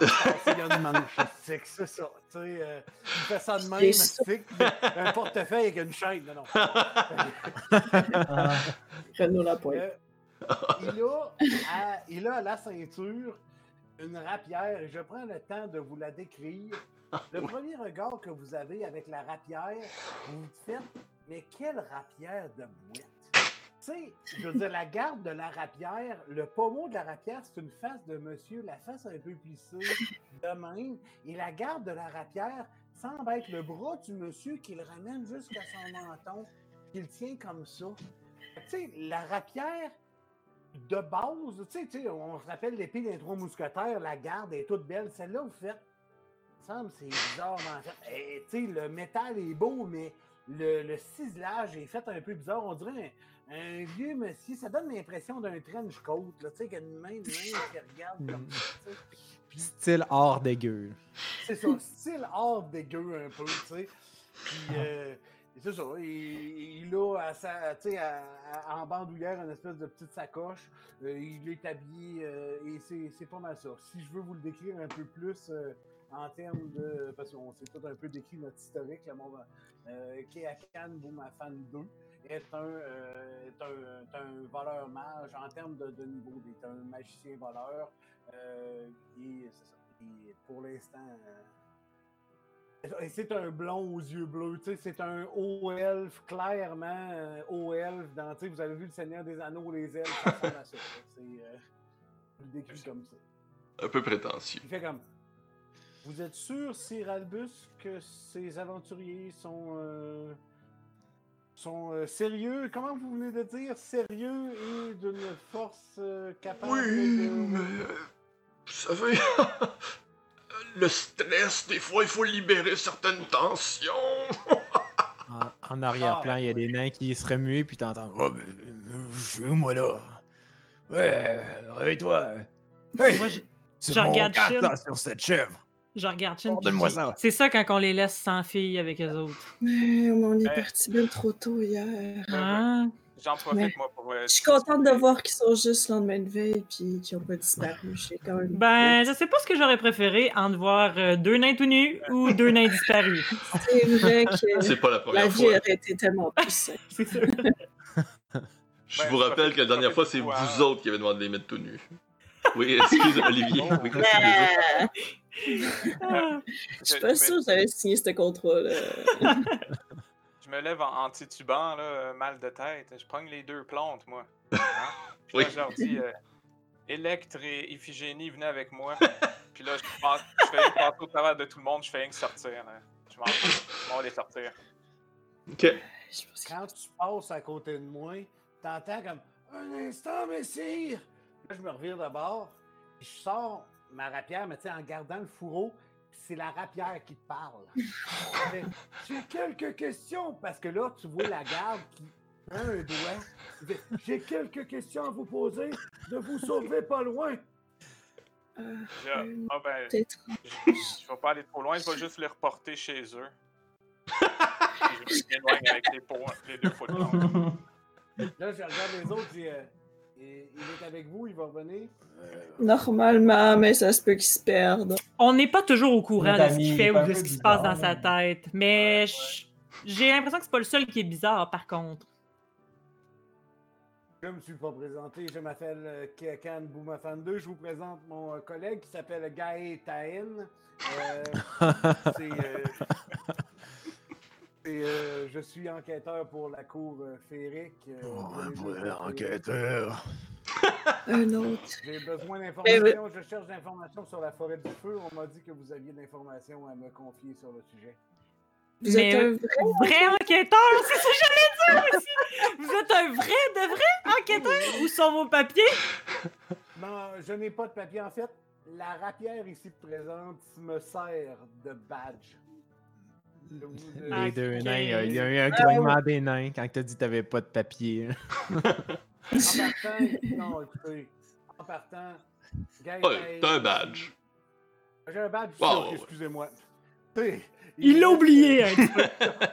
il y a une manche, c'est ça. Tu sais, euh, il fait ça de même, un portefeuille avec une chaîne. Non, non. Renaud Lapointe. Euh, il, a à, il a à la ceinture une rapière et je prends le temps de vous la décrire. Le premier regard que vous avez avec la rapière, vous vous faites, mais quelle rapière de boîte! Tu sais, je veux dire, la garde de la rapière, le pommeau de la rapière, c'est une face de monsieur, la face un peu plissée, de même. Et la garde de la rapière semble être le bras du monsieur qui le ramène jusqu'à son menton, qu'il tient comme ça. Tu sais, la rapière, de base, tu sais, on se rappelle l'épée des trois mousquetaires, la garde est toute belle. Celle-là, vous faites, il me semble c'est bizarre. Eh, tu sais, le métal est beau, mais le, le ciselage est fait un peu bizarre. On dirait un, un vieux monsieur. Ça donne l'impression d'un trench coat, là, tu sais, qu'il y a une main, une main qui regarde comme ça. Puis, Style hors dégueu. c'est ça, style hors dégueu un peu, tu sais. Puis, euh, c'est ça, il, il a à sa, à- à- en bandoulière une espèce de petite sacoche. Euh, il est habillé euh, et c'est pas mal ça. Si je veux vous le décrire un peu plus euh, en termes de. Parce qu'on s'est tout un peu décrit notre historique, monde. Euh, Keakan Boumafan 2 est un, est un, est un voleur mage en termes de, niveau. Il est un magicien voleur. Et c'est ça. Et pour l'instant. Euh, c'est un blond aux yeux bleus, tu sais, c'est un haut elfe, clairement euh, haut elfe. Dans, tu sais, vous avez vu le Seigneur des Anneaux, les elfes, ça ressemble à ça. C'est euh, décrit comme ça. Un peu prétentieux. Il fait comme. Vous êtes sûr, Sir Albus, que ces aventuriers sont. euh, sont euh, sérieux? Comment vous venez de dire? Sérieux et d'une force euh, capable Oui, de. mais. euh, Vous savez, le stress, des fois, il faut libérer certaines tensions. En, en arrière-plan, il y a des nains qui se remuent, puis t'entends Oh, ben, je suis où, moi, là Ouais, réveille-toi Hey, Moi, je, c'est je mon regarde sur cette chèvre je regarde Chin. puis Ordonne-moi je dis, ça. C'est ça quand on les laisse sans filles avec eux autres. Mais on est Euh. parti bien trop tôt hier. Hein? J'en profite, Mais- moi, pour. euh, Je suis contente de voir qu'ils sont juste le lendemain de veille puis qu'ils n'ont pas disparu. J'ai quand même. Ben, je sais pas ce que j'aurais préféré entre voir euh, deux nains tout nus ou deux nains disparus. C'est vrai que pas la vie fois. aurait été tellement. C'est ça. Je Ben, vous rappelle que la dernière fois, c'est vous autres qui avez demandé de les mettre tout nus. Oui, excuse Olivier. Oh. Oui, excusez-moi. Ah. Je suis pas sûre que j'avais signé ce contrat-là. Je me lève en, en titubant, là, euh, mal de tête. Je prends les deux plantes, moi. Hein? Puis Oui. là, je leur dis euh, Électre et Iphigénie, venez avec moi. Puis là, je, passe, je fais rien que passer au travers de tout le monde, je fais rien que sortir. Là. Je m'en vais les sortir. Ok. Pense que- Quand tu passes à côté de moi, t'entends comme Un instant, messire! Là, je me revire de bord, puis je sors ma rapière, mais tu sais, en gardant le fourreau, c'est la rapière qui te parle. J'ai quelques questions, parce que là, tu vois la garde qui prend un doigt. J'ai quelques questions à vous poser, ne vous sauvez pas loin. Euh, Je Ah, Euh, ah, ben, Peut-être. je, je vais pas aller trop loin, je vais juste les reporter chez eux. Je m'éloigne avec les, pots, les deux plantes. Là, je regarde les autres, euh, il est avec vous, il va revenir. Normalement, mais ça se peut qu'ils se perdent. On n'est pas toujours au courant de ce qu'il fait ou de ce qui se passe dans sa tête. Mais j'ai l'impression que c'est pas le seul qui est bizarre, par contre. Je me suis pas présenté, je m'appelle euh, Kekan Boumafan 2. Je vous présente mon euh, collègue qui s'appelle Gaë Tahen. Euh, c'est, euh, euh, je suis enquêteur pour la cour euh, féerique. euh, pour les jeux de féerique. Un autre. J'ai besoin Mais d'informations, je cherche des informations sur la forêt du feu. On m'a dit que vous aviez de l'information à me confier sur le sujet. Vous Mais êtes un euh, vrai. Vrai enquêteur, c'est ça que j'allais Vous êtes un vrai de vrai enquêteur? Où sont vos papiers? Non, je n'ai pas de papier. En fait, la rapière ici présente me sert de badge. De de- Ah, Les deux nains, il y a- il y a eu un grognement des nains quand t'as dit que t'avais pas de papier. En partant, non, écoutez, en partant, Ouais, t'as un badge. J'ai un badge, Wow, ouais. excusez-moi. Il l'a oublié un petit peu.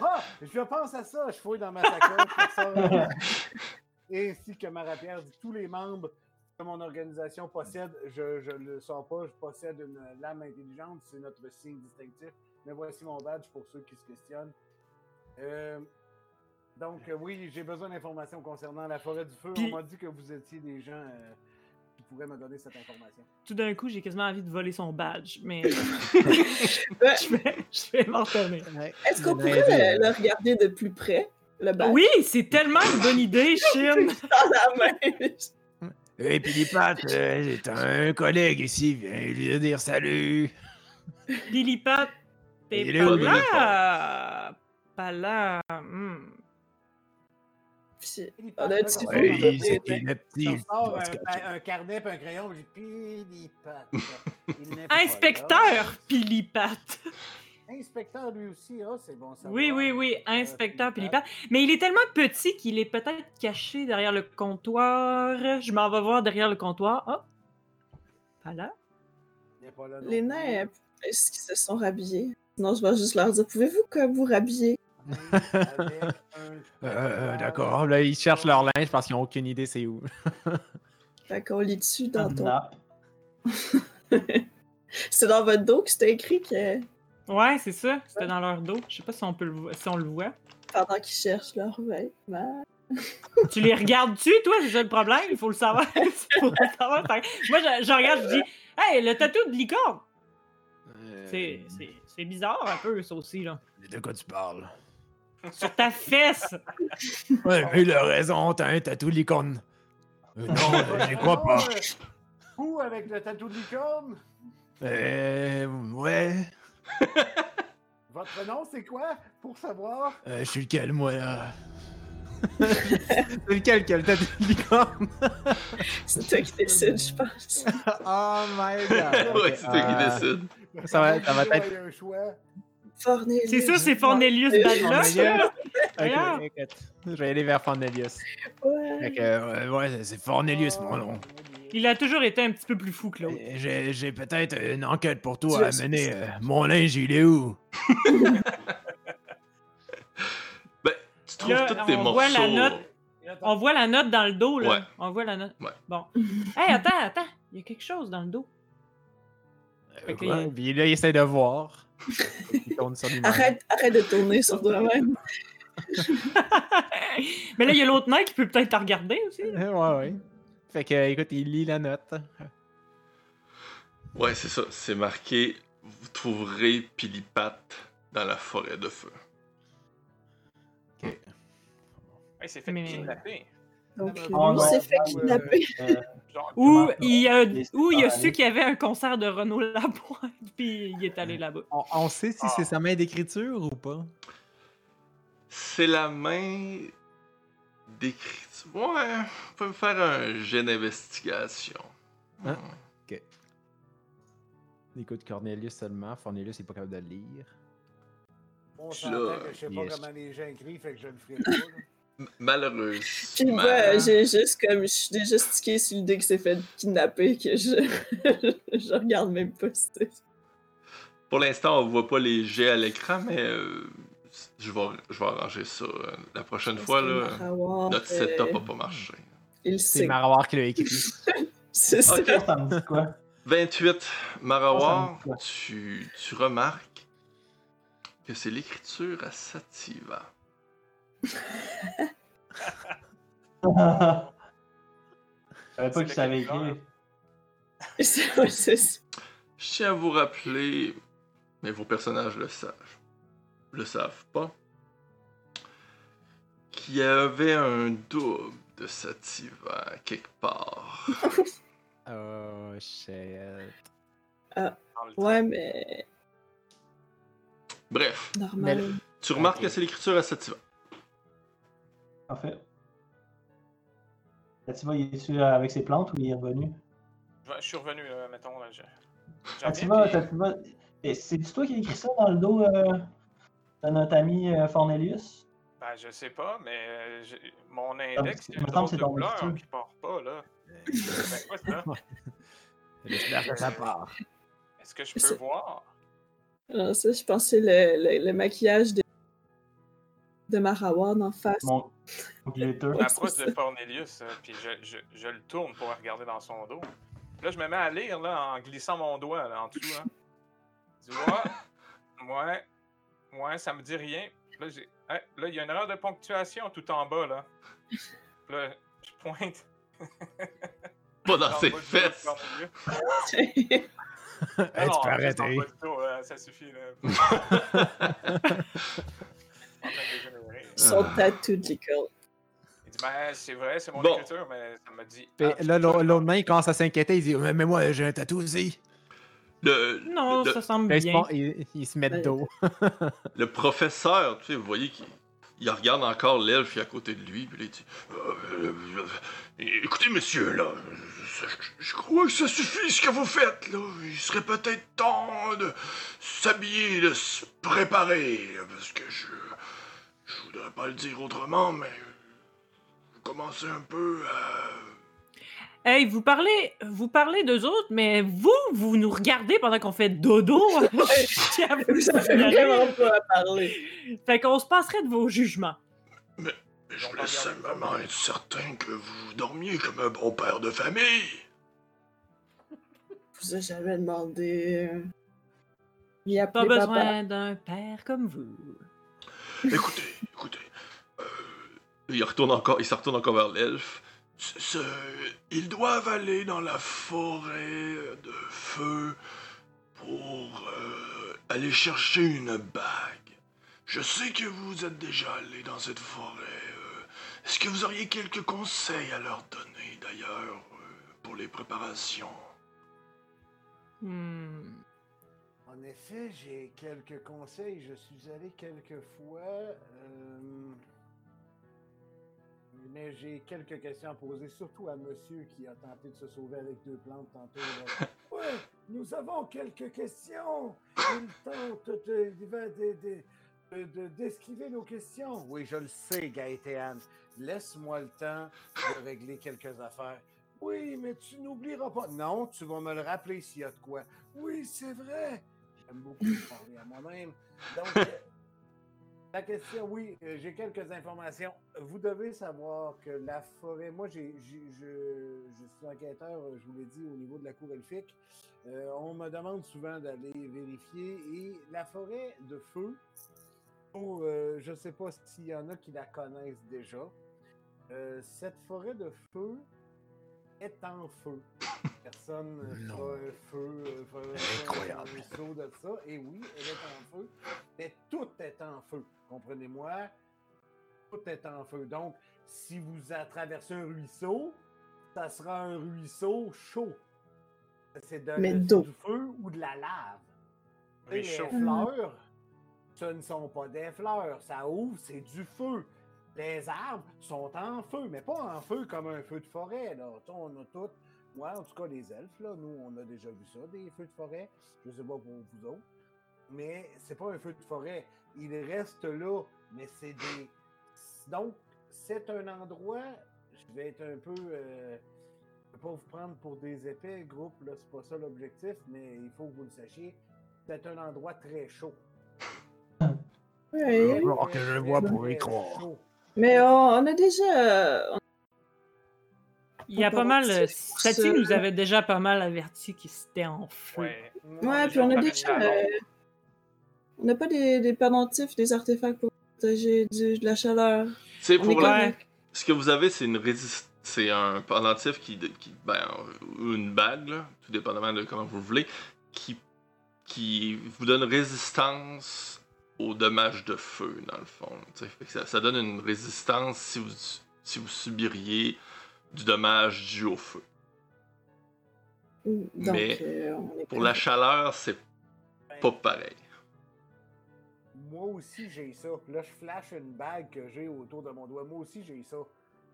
Ah, je pense à ça, je fouille dans ma sacoche, ainsi que ma rapière dit tous les membres que mon organisation possède, je ne le sors pas, je possède une lame intelligente, c'est notre signe distinctif. Mais voici mon badge pour ceux qui se questionnent. Euh, donc, euh, oui, j'ai besoin d'informations concernant la forêt du feu. Puis- On m'a dit que vous étiez des gens euh, qui pourraient me donner cette information. Tout d'un coup, j'ai quasiment envie de voler son badge, mais je vais, je vais m'en. Est-ce qu'on pourrait le, le regarder de plus près, le badge? Oui, c'est tellement une bonne idée, Chine! Dans la main. Et puis les pattes, euh, c'est un collègue ici, viens lui dire salut. Billy Pat, est pas là! Pas là. hmm. Dit Ouais, il- un, carnet et un crayon, j'ai là. Inspecteur Billy Pat! Inspecteur lui aussi, ah, c'est bon ça. Oui, oui, oui, inspecteur Billy Pat. Mais il est tellement petit qu'il est peut-être caché derrière le comptoir. Je m'en vais voir derrière le comptoir. Oh! Pas là? Il est pas là non Les nains, est-ce qu'ils se sont rhabillés? Sinon, je vais juste leur dire, pouvez-vous que vous rhabiller? Avec un- Euh, D'accord, là ils cherchent leur linge parce qu'ils ont aucune idée c'est où. Fait qu'on lit dessus dans ton... Nappe. C'est dans votre dos que c'était écrit que Ouais, c'est ça. C'était dans leur dos. Je sais pas si on, peut le, si on le voit. pendant qu'ils cherchent leurs vêtements. Tu les regardes-tu, toi? C'est ça le problème? Il faut le savoir. Faut le savoir. Moi, je, je regarde, je dis Hey, le tatou de licorne! C'est- C'est c'est bizarre un peu, ça aussi, là. De quoi tu parles? Sur ta fesse! Ouais, mais il a raison, t'as un tatou de licorne. Euh, non, euh, j'y crois pas. Où avec le tatou de licorne? Euh, ouais. Votre nom, c'est quoi? Pour savoir? Euh, je suis lequel, moi, là? c'est lequel qui a le tatou de licorne? C'est toi qui décides, je pense. oh my god. ouais, c'est toi qui décide. Ça va- ça va être-. C'est sûr, c'est Fornelius. Badlock. Écoute, je vais aller vers Fornelius. Ouais. Euh, ouais, c'est Fornelius, mon nom. Il a toujours été un petit peu plus fou que l'autre. J'ai j'ai peut-être une enquête pour toi à mener. euh, mon linge, il est où? Ben, tu trouves Là, tous tes on morceaux. voit la note. On voit la note dans le dos, là. Ouais. On voit la note. Ouais. Bon. Hey, attends, attends. Il y a quelque chose dans le dos. Puis là, il essaie de voir. il tourne sur lui-même. Arrête, arrête de tourner sur toi-même. Mais là, il y a l'autre nain qui peut peut-être te regarder aussi. Euh, Ouais, ouais. Fait que, écoute, il lit la note. Ouais, c'est ça. C'est marqué Vous trouverez Pilipat dans la forêt de feu. Hey, c'est fait Mais- kidnapper. Donc, Ah, non, s'est fait kidnapper. Euh, Ou il a, il a su qu'il y avait un concert de Renaud Lapointe, puis il est allé là-bas. On, on sait si Ah. c'est sa main d'écriture ou pas. C'est la main d'écriture. Ouais, on peut me faire un jet d'investigation. Hein? Écoute, Cornelius seulement. Fornelius n'est pas capable de le lire. On Je sais pas comment les gens écrivent, fait que je le ferai pas. Là. M- Malheureusement. Puis moi, j'ai juste comme, je suis déjà stické sur l'idée qu'il s'est fait kidnapper que je, je regarde même pas. c'est- Pour l'instant, on voit pas les jets à l'écran, mais euh, je, vais, je vais arranger ça. euh, La prochaine fois, là, Marawar, notre euh, setup a pas marché. C'est. Marawar qui l'a écrit. C'est ça. Ok. Ça, ça me dit quoi? 28. Marawar, Ça, ça tu, tu remarques que c'est l'écriture à Sativa. Je savais pas que ça. Je tiens à vous rappeler, mais vos personnages le savent, le savent pas, qu'il y avait un double de Sativa quelque part. Oh, shit. le Ouais, mais Bref, normal. tu remarques que c'est l'écriture à Sativa. Parfait. Tativa, il est-tu euh, avec ses plantes ou il est revenu? Je, suis revenu, là, mettons. Là, je... reviens, puis- c'est-tu toi qui as écrit ça dans le dos euh, de notre ami euh, Fornelius? Ben, je sais pas, mais euh, mon me index, une c'est couleur truc. qui part pas, là. Ben, quoi, ça? J'espère que ça part. Est-ce que je peux C'est- voir? Alors ça, je pense que c'est le, le- le maquillage de, Marawad en face. Mon glitter. Je m'approche de. Cornelius, euh, puis je, je, je le tourne pour regarder dans son dos. Là, je me mets à lire là, en glissant mon doigt là, en dessous. Hein. Je dis, ouais, ouais, ouais, ça me dit rien. Là, j'ai- hein, là, il y a une erreur de ponctuation tout en bas. Là, là je pointe. Pas dans le ses fesses. Hey, Non, tu peux arrêter. là, ça suffit. Là. en train de dégénérer. Son Ah. tattoo ben, c'est vrai, c'est mon Bon. écriture, mais ça me dit. Puis ah, là, l'autre main, il commence à s'inquiéter. Il dit Mais, moi, j'ai un tatou aussi. Le, Non, le, ça semble se bien. pon- il- il se met de Ouais. dos. le professeur, tu sais, vous voyez qu'il il regarde encore l'elfe qui est à côté de lui, puis là, il dit Euh, euh, euh, Écoutez, monsieur, là, je, je crois que ça suffit ce que vous faites, là. Il serait peut-être temps de s'habiller, de se préparer, parce que je. Je voudrais pas le dire autrement, mais. Je commençais un peu à. Hey, vous parlez, vous parlez d'eux autres, mais vous, vous nous regardez pendant qu'on fait dodo. Vous Ça fait vraiment pas à parler. Fait qu'on se passerait de vos jugements. Mais je voulais simplement être certain que vous dormiez comme un bon père de famille. Je vous ai jamais demandé. euh, Il a Pas besoin d'un père comme vous. Écoutez, écoutez. euh, il retourne encore, il se retourne encore vers l'elfe. Ils doivent aller dans la forêt de feu pour euh, aller chercher une bague. Je sais que vous êtes déjà allé dans cette forêt. euh, Est-ce que vous auriez quelques conseils à leur donner, d'ailleurs, euh, pour les préparations? Hmm. En effet, j'ai quelques conseils. Je suis allé quelques fois. euh, Mais j'ai quelques questions à poser, surtout à monsieur qui a tenté de se sauver avec deux plantes tantôt. Ouais, nous avons quelques questions. Il tente de, de, de, de- de- de- d'esquiver nos questions. Oui, je le sais, Gaëtan. Laisse-moi le temps de régler quelques affaires. Oui, mais tu n'oublieras pas. Non, tu vas me le rappeler s'il y a de quoi. Oui, c'est vrai. Beaucoup parler à moi-même. Donc, euh, la question, oui, euh, j'ai quelques informations. Vous devez savoir que la forêt, moi, j'ai, je, suis enquêteur, je vous l'ai dit, au niveau de la cour elfique. Euh, on me demande souvent d'aller vérifier. Et la forêt de feu, pour, je ne sais pas s'il y en a qui la connaissent déjà, cette forêt de feu est en feu. Personne ne Non. fera un feu, euh, fera un- Incroyable. un saut de ça. Et oui, elle est en feu. Mais tout est en feu. Comprenez-moi? Tout est en feu. Donc, si vous traversez un ruisseau, ça sera un ruisseau chaud. C'est du feu ou de la lave. Chaud. Les fleurs, ce ne sont pas des fleurs. Ça ouvre, c'est du feu. Les arbres sont en feu, mais pas en feu comme un feu de forêt. Là. On a tous, moi en tout cas les elfes, là, nous on a déjà vu ça, des feux de forêt. Je sais pas pour vous autres. Mais c'est pas un feu de forêt. Il reste là, mais c'est des. Donc, c'est un endroit. Je vais être un peu. euh, Je vais pas vous prendre pour des épais, groupe, là, c'est pas ça l'objectif, mais il faut que vous le sachiez. C'est un endroit très chaud. Ouais. Alors que je le vois pour y croire. chaud. Mais on, on a déjà. on- Il y a pas mal. euh, ça. nous avait déjà pas mal averti qu'il s'était en feu. Ouais. Ouais, puis on a déjà. euh, On n'a pas des, des pendentifs, des artefacts pour protéger du- de la chaleur. C'est pour la-. Ce que vous avez, c'est une résist... c'est un pendentif qui, qui ben, ou une bague, là, tout dépendamment de comment vous le voulez, qui, qui vous donne résistance aux dommages de feu, dans le fond. Ça, ça donne une résistance si vous, si vous subiriez du dommage dû au feu. Donc, Mais euh, on Pour la chaleur, c'est pas pareil. moi aussi j'ai ça. Là, je flash une bague que j'ai autour de mon doigt. Moi aussi j'ai ça.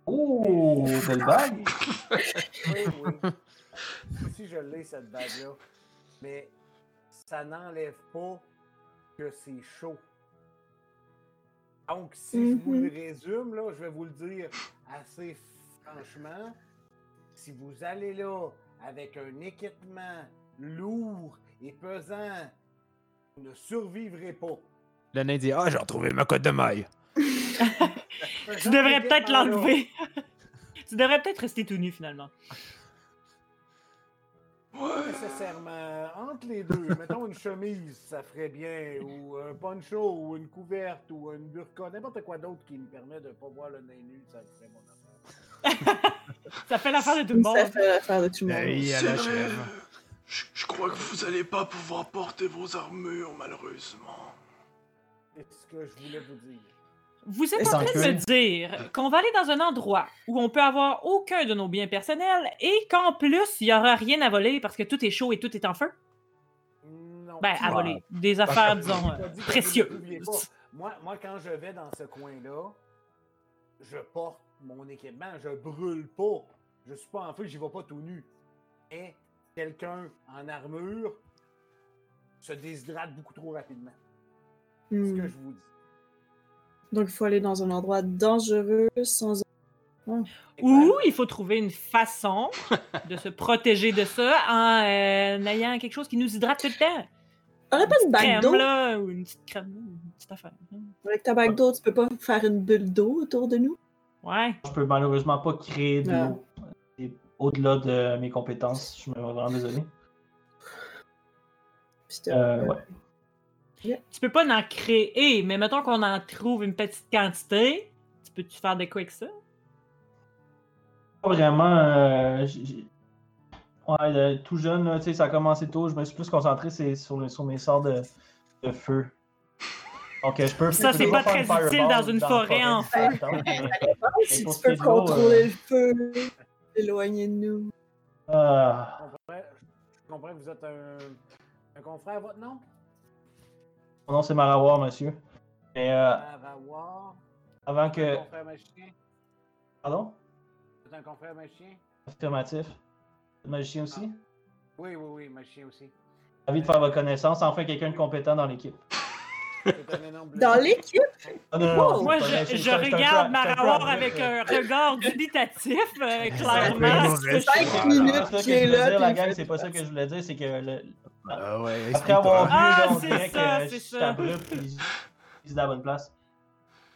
Oh, belle bague! Oui, oui. Moi aussi je l'ai, cette bague-là. Mais ça n'enlève pas que c'est chaud. Donc, si je vous le résume, là, je vais vous le dire assez franchement. Si vous allez là avec un équipement lourd et pesant, vous ne survivrez pas. Le nain dit Ah, j'ai retrouvé ma cote de maille. Tu devrais peut-être l'enlever. tu devrais peut-être rester tout nu finalement. Pas nécessairement. Entre les deux, mettons une chemise, ça ferait bien, ou un poncho, ou une couverte, ou une burqa, n'importe quoi d'autre qui me permet de ne pas voir le nez nu, ça ferait mon. Ça fait l'affaire de tout le monde. Ça fait l'affaire de tout le monde. À la. Je, je crois que vous allez pas pouvoir porter vos armures, malheureusement. C'est ce que je voulais vous dire. Vous êtes en train de me dire qu'on va aller dans un endroit où on peut avoir aucun de nos biens personnels et qu'en plus, il n'y aura rien à voler parce que tout est chaud et tout est en feu? Non. Ben, à voler. Des affaires, disons, euh, précieuses. Moi, moi, quand je vais dans ce coin-là, je porte mon équipement, je brûle pas. Je suis pas en feu, j'y vais pas tout nu. Et quelqu'un en armure se déshydrate beaucoup trop rapidement. C'est ce Hmm. que je vous dis. Donc, il faut aller dans un endroit dangereux, sans... Ou il faut trouver une façon de se protéger de ça en euh, ayant quelque chose qui nous hydrate tout le temps. On n'a pas une bague Crème, d'eau. là, ou une petite crème, une petite affaire. hein. Avec ta bague d'eau, tu peux pas faire une bulle d'eau autour de nous? Ouais. Je peux malheureusement pas créer de l'eau. C'est Au-delà de mes compétences, je suis vraiment désolé. Euh, ouais. Tu peux pas en créer, mais mettons qu'on en trouve une petite quantité. Tu peux-tu faire de quoi avec ça? Pas vraiment. euh, ouais, tout jeune, là, tu sais, ça a commencé tôt. Je me suis plus concentré sur, le- sur mes sorts de, de feu. Euh, je peux. Ça, c'est pas très utile dans une forêt en feu. si tu peux contrôler euh, le feu, éloigner de nous. ah, Je comprends, que vous êtes un, un confrère, votre nom? mon nom, c'est Marawar, monsieur. Mais euh, Marawar. avant Un que. confrère magicien? Pardon? Vous êtes un confrère magicien? Affirmatif. Magicien aussi? Oui, oui, oui, magicien aussi. Envie de faire votre connaissance. Enfin, quelqu'un de compétent dans l'équipe. Dans l'équipe? Wow. non, Moi, je, regarde Marawar avec un regard dubitatif, euh, clairement. c'est ce que je Cinq fais. minutes. Qui est là, la gang, c'est pas ça que je voulais dire, c'est que le- Ah ouais, après avoir vu, Ah, on dirait ça, que c'est abrupt et je je suis à la bonne place.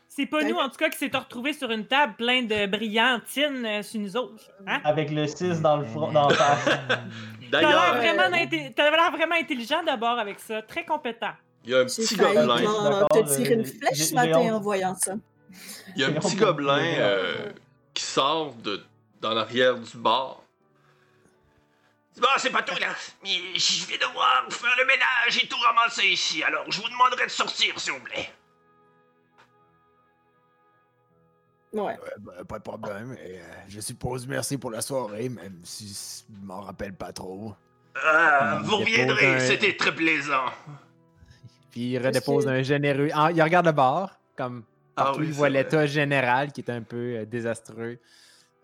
C'est pas nous, en tout cas, qui s'est retrouvé sur une table pleine de brillantines euh, sur nous autres. Hein? Avec le 6 dans le front, dans la face. T'as l'air D'ailleurs, vraiment, Euh, inté- t'as l'air vraiment intelligent d'abord avec ça. Très compétent. Il y a un petit gobelin. genre, te D'accord, tirer une euh, flèche ce matin en voyant ça. Il y a un petit gobelin euh, qui sort de dans l'arrière du bar. Bon, c'est pas tout là. Mais je vais devoir faire le ménage et tout ramasser ici. Alors, je vous demanderai de sortir, s'il vous plaît. Ouais. Ben, pas de problème. Et, euh, je suppose merci pour la soirée, même si je m'en rappelle pas trop. Ah, Il vous reviendrez, un- c'était très plaisant. Puis il redépose un généreux. Ah, il regarde le bar, comme Ah partout, oui, il voit l'état général qui est un peu euh, désastreux.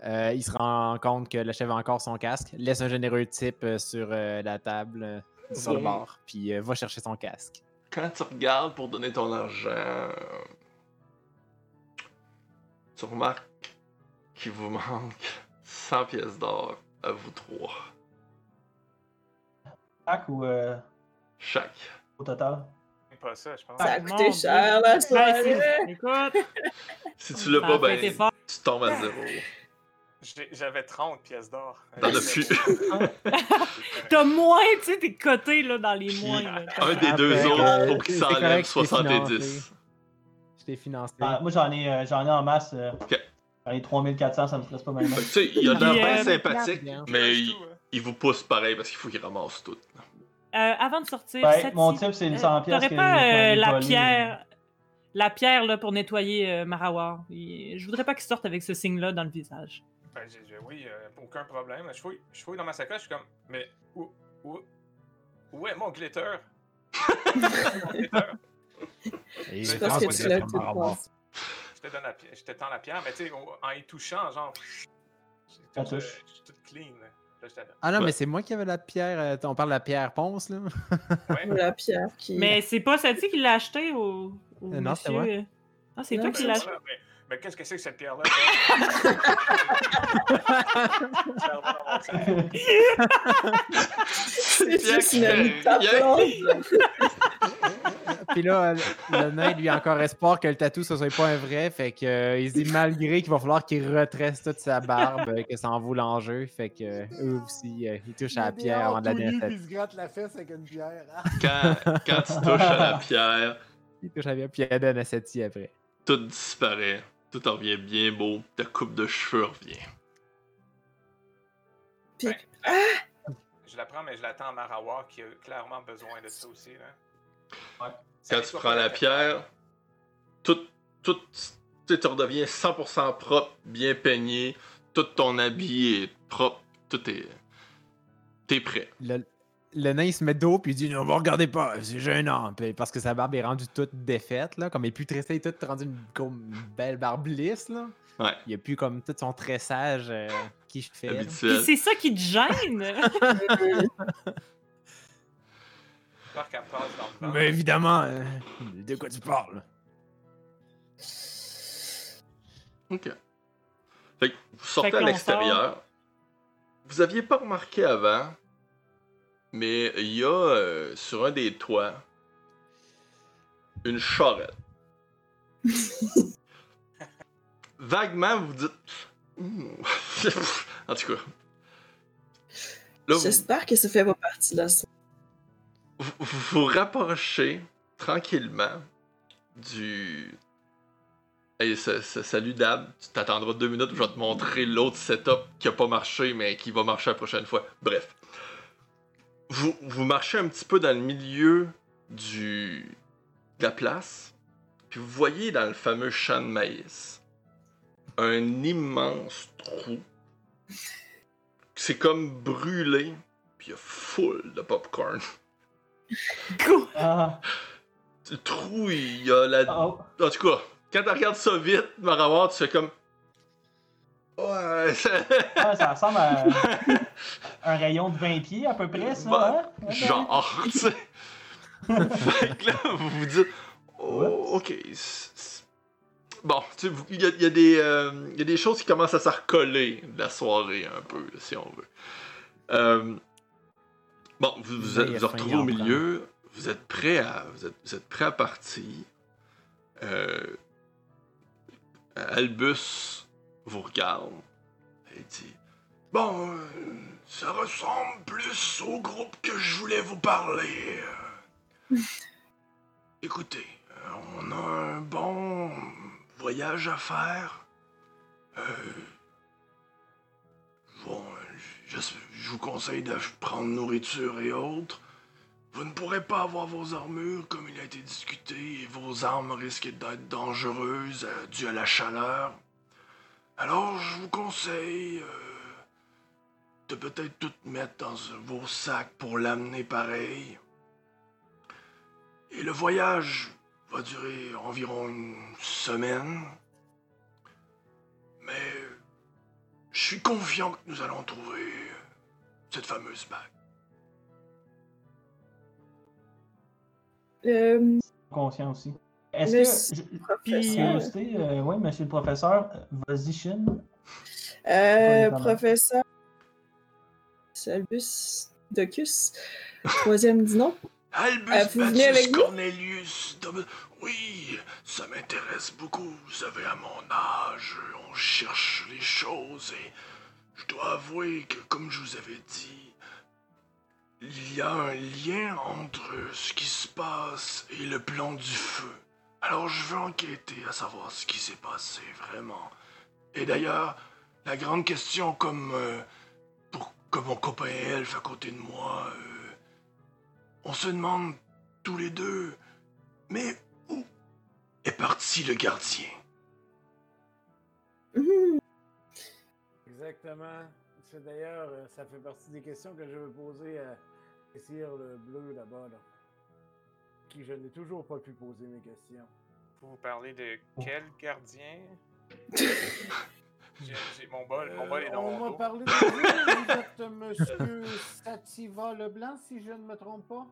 Euh, il se rend compte que le chef a encore son casque, laisse un généreux type euh, sur euh, la table, euh, sur le bar, puis euh, va chercher son casque. Quand tu regardes pour donner ton argent, tu remarques qu'il vous manque 100 pièces d'or à vous trois. Chaque ou euh, Chaque. au total? Pas ça, je pense. Ça a Ah, mon coûté cher la Ben, soirée. écoute, Si tu l'as pas, ben, fort. tu tombes à zéro. J'avais 30 pièces d'or. T'en as plus. T'as moins, tu sais, t'es coté là, dans les moins. là. Un des deux Après, autres, euh, faut qu'il c'est s'enlève correct, c'est 70. financé. Je t'ai financé. Ah, moi, j'en ai, euh, j'en ai en masse. euh. J'en ai 3400, ça me stresse pas mal. Tu sais, il a l'air bien euh, sympathique, mais hein. il vous pousse pareil parce qu'il faut qu'il ramasse tout. Euh, avant de sortir, Ben, mon type, c'est une euh, 100 pièces T'aurais pas euh, la pierre, la pierre là, pour nettoyer euh, Marawar. Je voudrais pas qu'il sorte avec ce signe-là dans le visage. Ben, oui, euh, aucun problème. Je fouille, je fouille dans ma sacoche, je suis comme, mais où, où, où est mon glitter? Mon glitter? Et Je je pense que que tu c'est l'as. Je te donne la pierre, je te tends la pierre, mais tu sais, en y touchant, genre. Ça tout, euh, tout clean. Là. Ah non, Ouais. mais c'est moi qui avais la pierre. euh, On parle de la pierre ponce, là. Ouais. La pierre qui. Mais c'est pas Sati qui l'a acheté au, au Euh, non, c'est moi. euh. Ah, c'est toi qui c'est l'as acheté. Mais, mais qu'est-ce que c'est que cette pierre-là? C'est Pierre juste qui une rien. Puis là, le, le nain, lui, a encore espoir que le tatou, ce soit pas un vrai. Fait que, euh, il se dit malgré qu'il va falloir qu'il retresse toute sa barbe, euh, que ça en vaut l'enjeu. Fait que, euh, eux aussi, euh, ils touchent à la Il pierre avant de la puis il se gratte la fesse avec une pierre. Ah, Quand, quand tu touches à la pierre, Il touche à la pierre, puis elle donne à Sati après. tout disparaît. Tout en revient bien beau. Ta coupe de cheveux revient. Puis- Ben, Je la prends, mais je l'attends à Marawar qui a clairement besoin de ça aussi. Là. Ouais. Quand tu prends la pierre, tout, tout, tu redeviens 100% propre, bien peigné. Tout ton habit est propre. Tout est. T'es prêt. Le, le nain, il se met dos, puis il dit Non, vous regardez pas, c'est gênant. Puis parce que sa barbe est rendue toute défaite, là. Comme elle est plus tressée, elle est toute rendue une, belle barbe lisse, là. Ouais. Il n'y a plus comme tout son tressage euh, qui fait. c'est ça qui te gêne. J'espère qu'elle passe dans le vent. Mais évidemment, euh, de quoi tu parles? Ok. Fait que vous sortez Fait à l'extérieur. Vous aviez pas remarqué avant, mais il y a euh, sur un des toits une charrette. Vaguement, vous dites. Hmm. en tout cas. Vous, J'espère que ça fait pas partie de la son. Vous, vous rapprochez tranquillement du. Hey, sa- salut Dab, tu t'attendras deux minutes, je vais te montrer l'autre setup qui a pas marché, mais qui va marcher la prochaine fois. Bref. Vous, vous marchez un petit peu dans le milieu du, de la place, puis vous voyez dans le fameux champ de maïs un immense trou. C'est comme brûlé, puis il y a full de popcorn. Ah, Le trou, il y a la. oh. En tout cas, quand tu regardes ça vite, Marawar, tu fais comme. Ouais, ça- Ah, ça ressemble à un rayon de 20 pieds à peu près, ça. Bah, hein? genre, tu sais. fait que là, vous vous dites. Oh, ok. Bon, tu sais, il y y a des, euh, il y a des choses qui commencent à se recoller de la soirée, un peu, là, si on veut. Euh, bon, vous vous, retrouvez au milieu, vous êtes prêt à, vous êtes, vous êtes prêt à partir. Euh, Albus vous regarde et dit Bon, euh, ça ressemble plus au groupe que je voulais vous parler. Écoutez, on a un bon voyage à faire. Euh, bon, je, vous conseille de prendre nourriture et autres. Vous ne pourrez pas avoir vos armures comme il a été discuté et vos armes risquent d'être dangereuses euh, dues à la chaleur. Alors, je vous conseille euh, de peut-être tout mettre dans vos sacs pour l'amener pareil. Et le voyage va durer environ une semaine. Mais je suis confiant que nous allons trouver cette fameuse bague. Euh, Conscient aussi. Est-ce que. Curiosité, euh, oui, monsieur le professeur, euh, vas-y, Shin. Euh, professeur Salbus Docus, troisième dit non. Albus Euh, vous venez Bacchus avec nous? Cornelius. Dom- Oui, ça m'intéresse beaucoup. Vous savez, à mon âge, on cherche les choses et je dois avouer que, comme je vous avais dit, il y a un lien entre ce qui se passe et le plan du feu. Alors je veux enquêter à savoir ce qui s'est passé vraiment. Et d'ailleurs, la grande question, comme euh, pour que mon copain elfe à côté de moi, euh, on se demande tous les deux, mais où est parti le gardien? Mhm. Exactement. C'est d'ailleurs, euh, ça fait partie des questions que je veux poser à Sire le bleu là-bas. Là. qui je n'ai toujours pas pu poser mes questions. Vous parlez de quel gardien? J'ai- mon bol, mon bol est Euh, dans on mon m'a parlé de vous, vous êtes monsieur Sativa Leblanc, si je ne me trompe pas?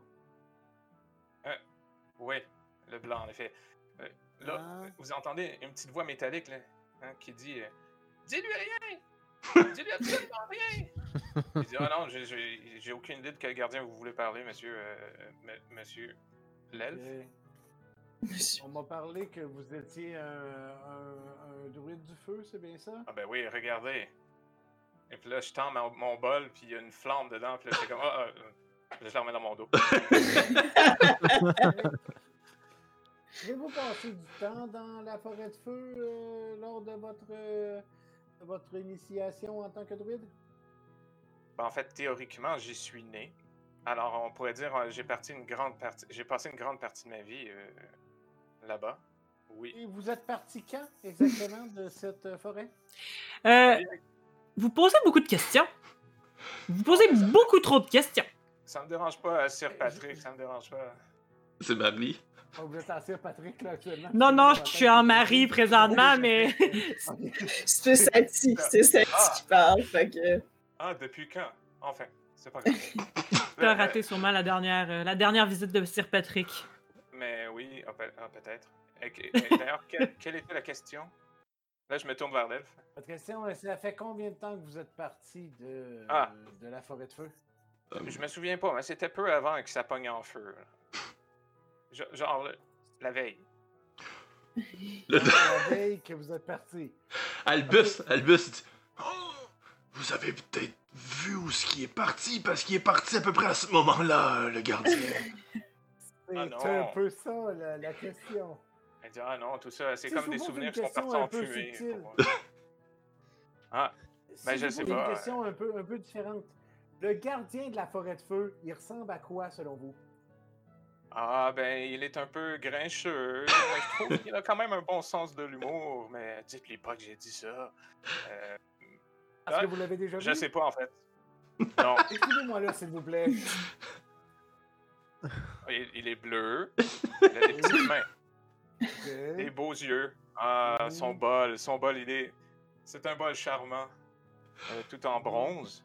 Oui, le blanc, en effet. Euh, là, Ah. vous entendez une petite voix métallique là, hein, qui dit euh, Dis-lui rien Dis-lui absolument rien Il dit Ah non, j'ai- aucune idée de quel gardien vous voulez parler, monsieur. euh, monsieur l'elfe. On m'a parlé que vous étiez un, un- un druide du feu, c'est bien ça? Ah ben oui, regardez. Et puis là, je tends mon, mon bol, puis il y a une flamme dedans, puis là, c'est comme Ah, ah, ah. je la remets dans mon dos. Avez-vous passé du temps dans la forêt de feu euh, lors de votre, euh, de votre initiation en tant que druide? Ben, en fait, théoriquement, j'y suis né. Alors, on pourrait dire, euh, j'ai parti une grande partie, j'ai passé une grande partie de ma vie euh, là-bas? Oui. Et vous êtes parti quand exactement de cette euh, forêt? Euh, vous posez beaucoup de questions. Vous posez beaucoup trop de questions. Ça me dérange pas, euh, Sir Patrick, ça me dérange pas. C'est Marie. Oh, vous êtes à Sir Patrick là actuellement? Non, non, je suis en mari présentement, mais C'est Sati, c'est Sati Ah. qui parle, fait que... Ah, depuis quand? Enfin, c'est pas grave. t'as raté sûrement la dernière, euh, la dernière visite de Sir Patrick. Mais oui, ah, pe- ah, peut-être. D'ailleurs, quelle, quelle était la question? Là, je me tourne vers l'elfe. Votre question, est, ça fait combien de temps que vous êtes parti de, Ah. de la forêt de feu? Je me souviens pas, mais c'était peu avant que ça pogne en feu. Genre, le- la veille. Le- la veille que vous êtes parti. Albus, Albus dit Oh, vous avez peut-être vu où ce qui est parti, parce qu'il est parti à peu près à ce moment-là, le gardien. C'est Ah non. un peu ça la, la question. Elle dit Ah non, tout ça, c'est comme des souvenirs qui sont partis un en peu fumée. Ah, Ben, je sais pas, Une question un peu, un peu différente. Le gardien de la forêt de feu, il ressemble à quoi selon vous? ah, ben, il est un peu grincheux. je trouve qu'il a quand même un bon sens de l'humour. Mais dites-lui pas que j'ai dit ça. Euh, Est-ce Ah, que vous l'avez déjà vu? je sais pas, en fait. Non, Écrivez-moi là, s'il vous plaît. il, il est bleu. Il a des petites mains. Ok. Des beaux yeux. Ah, son bol. Son bol, il est. C'est un bol charmant. euh, tout en bronze.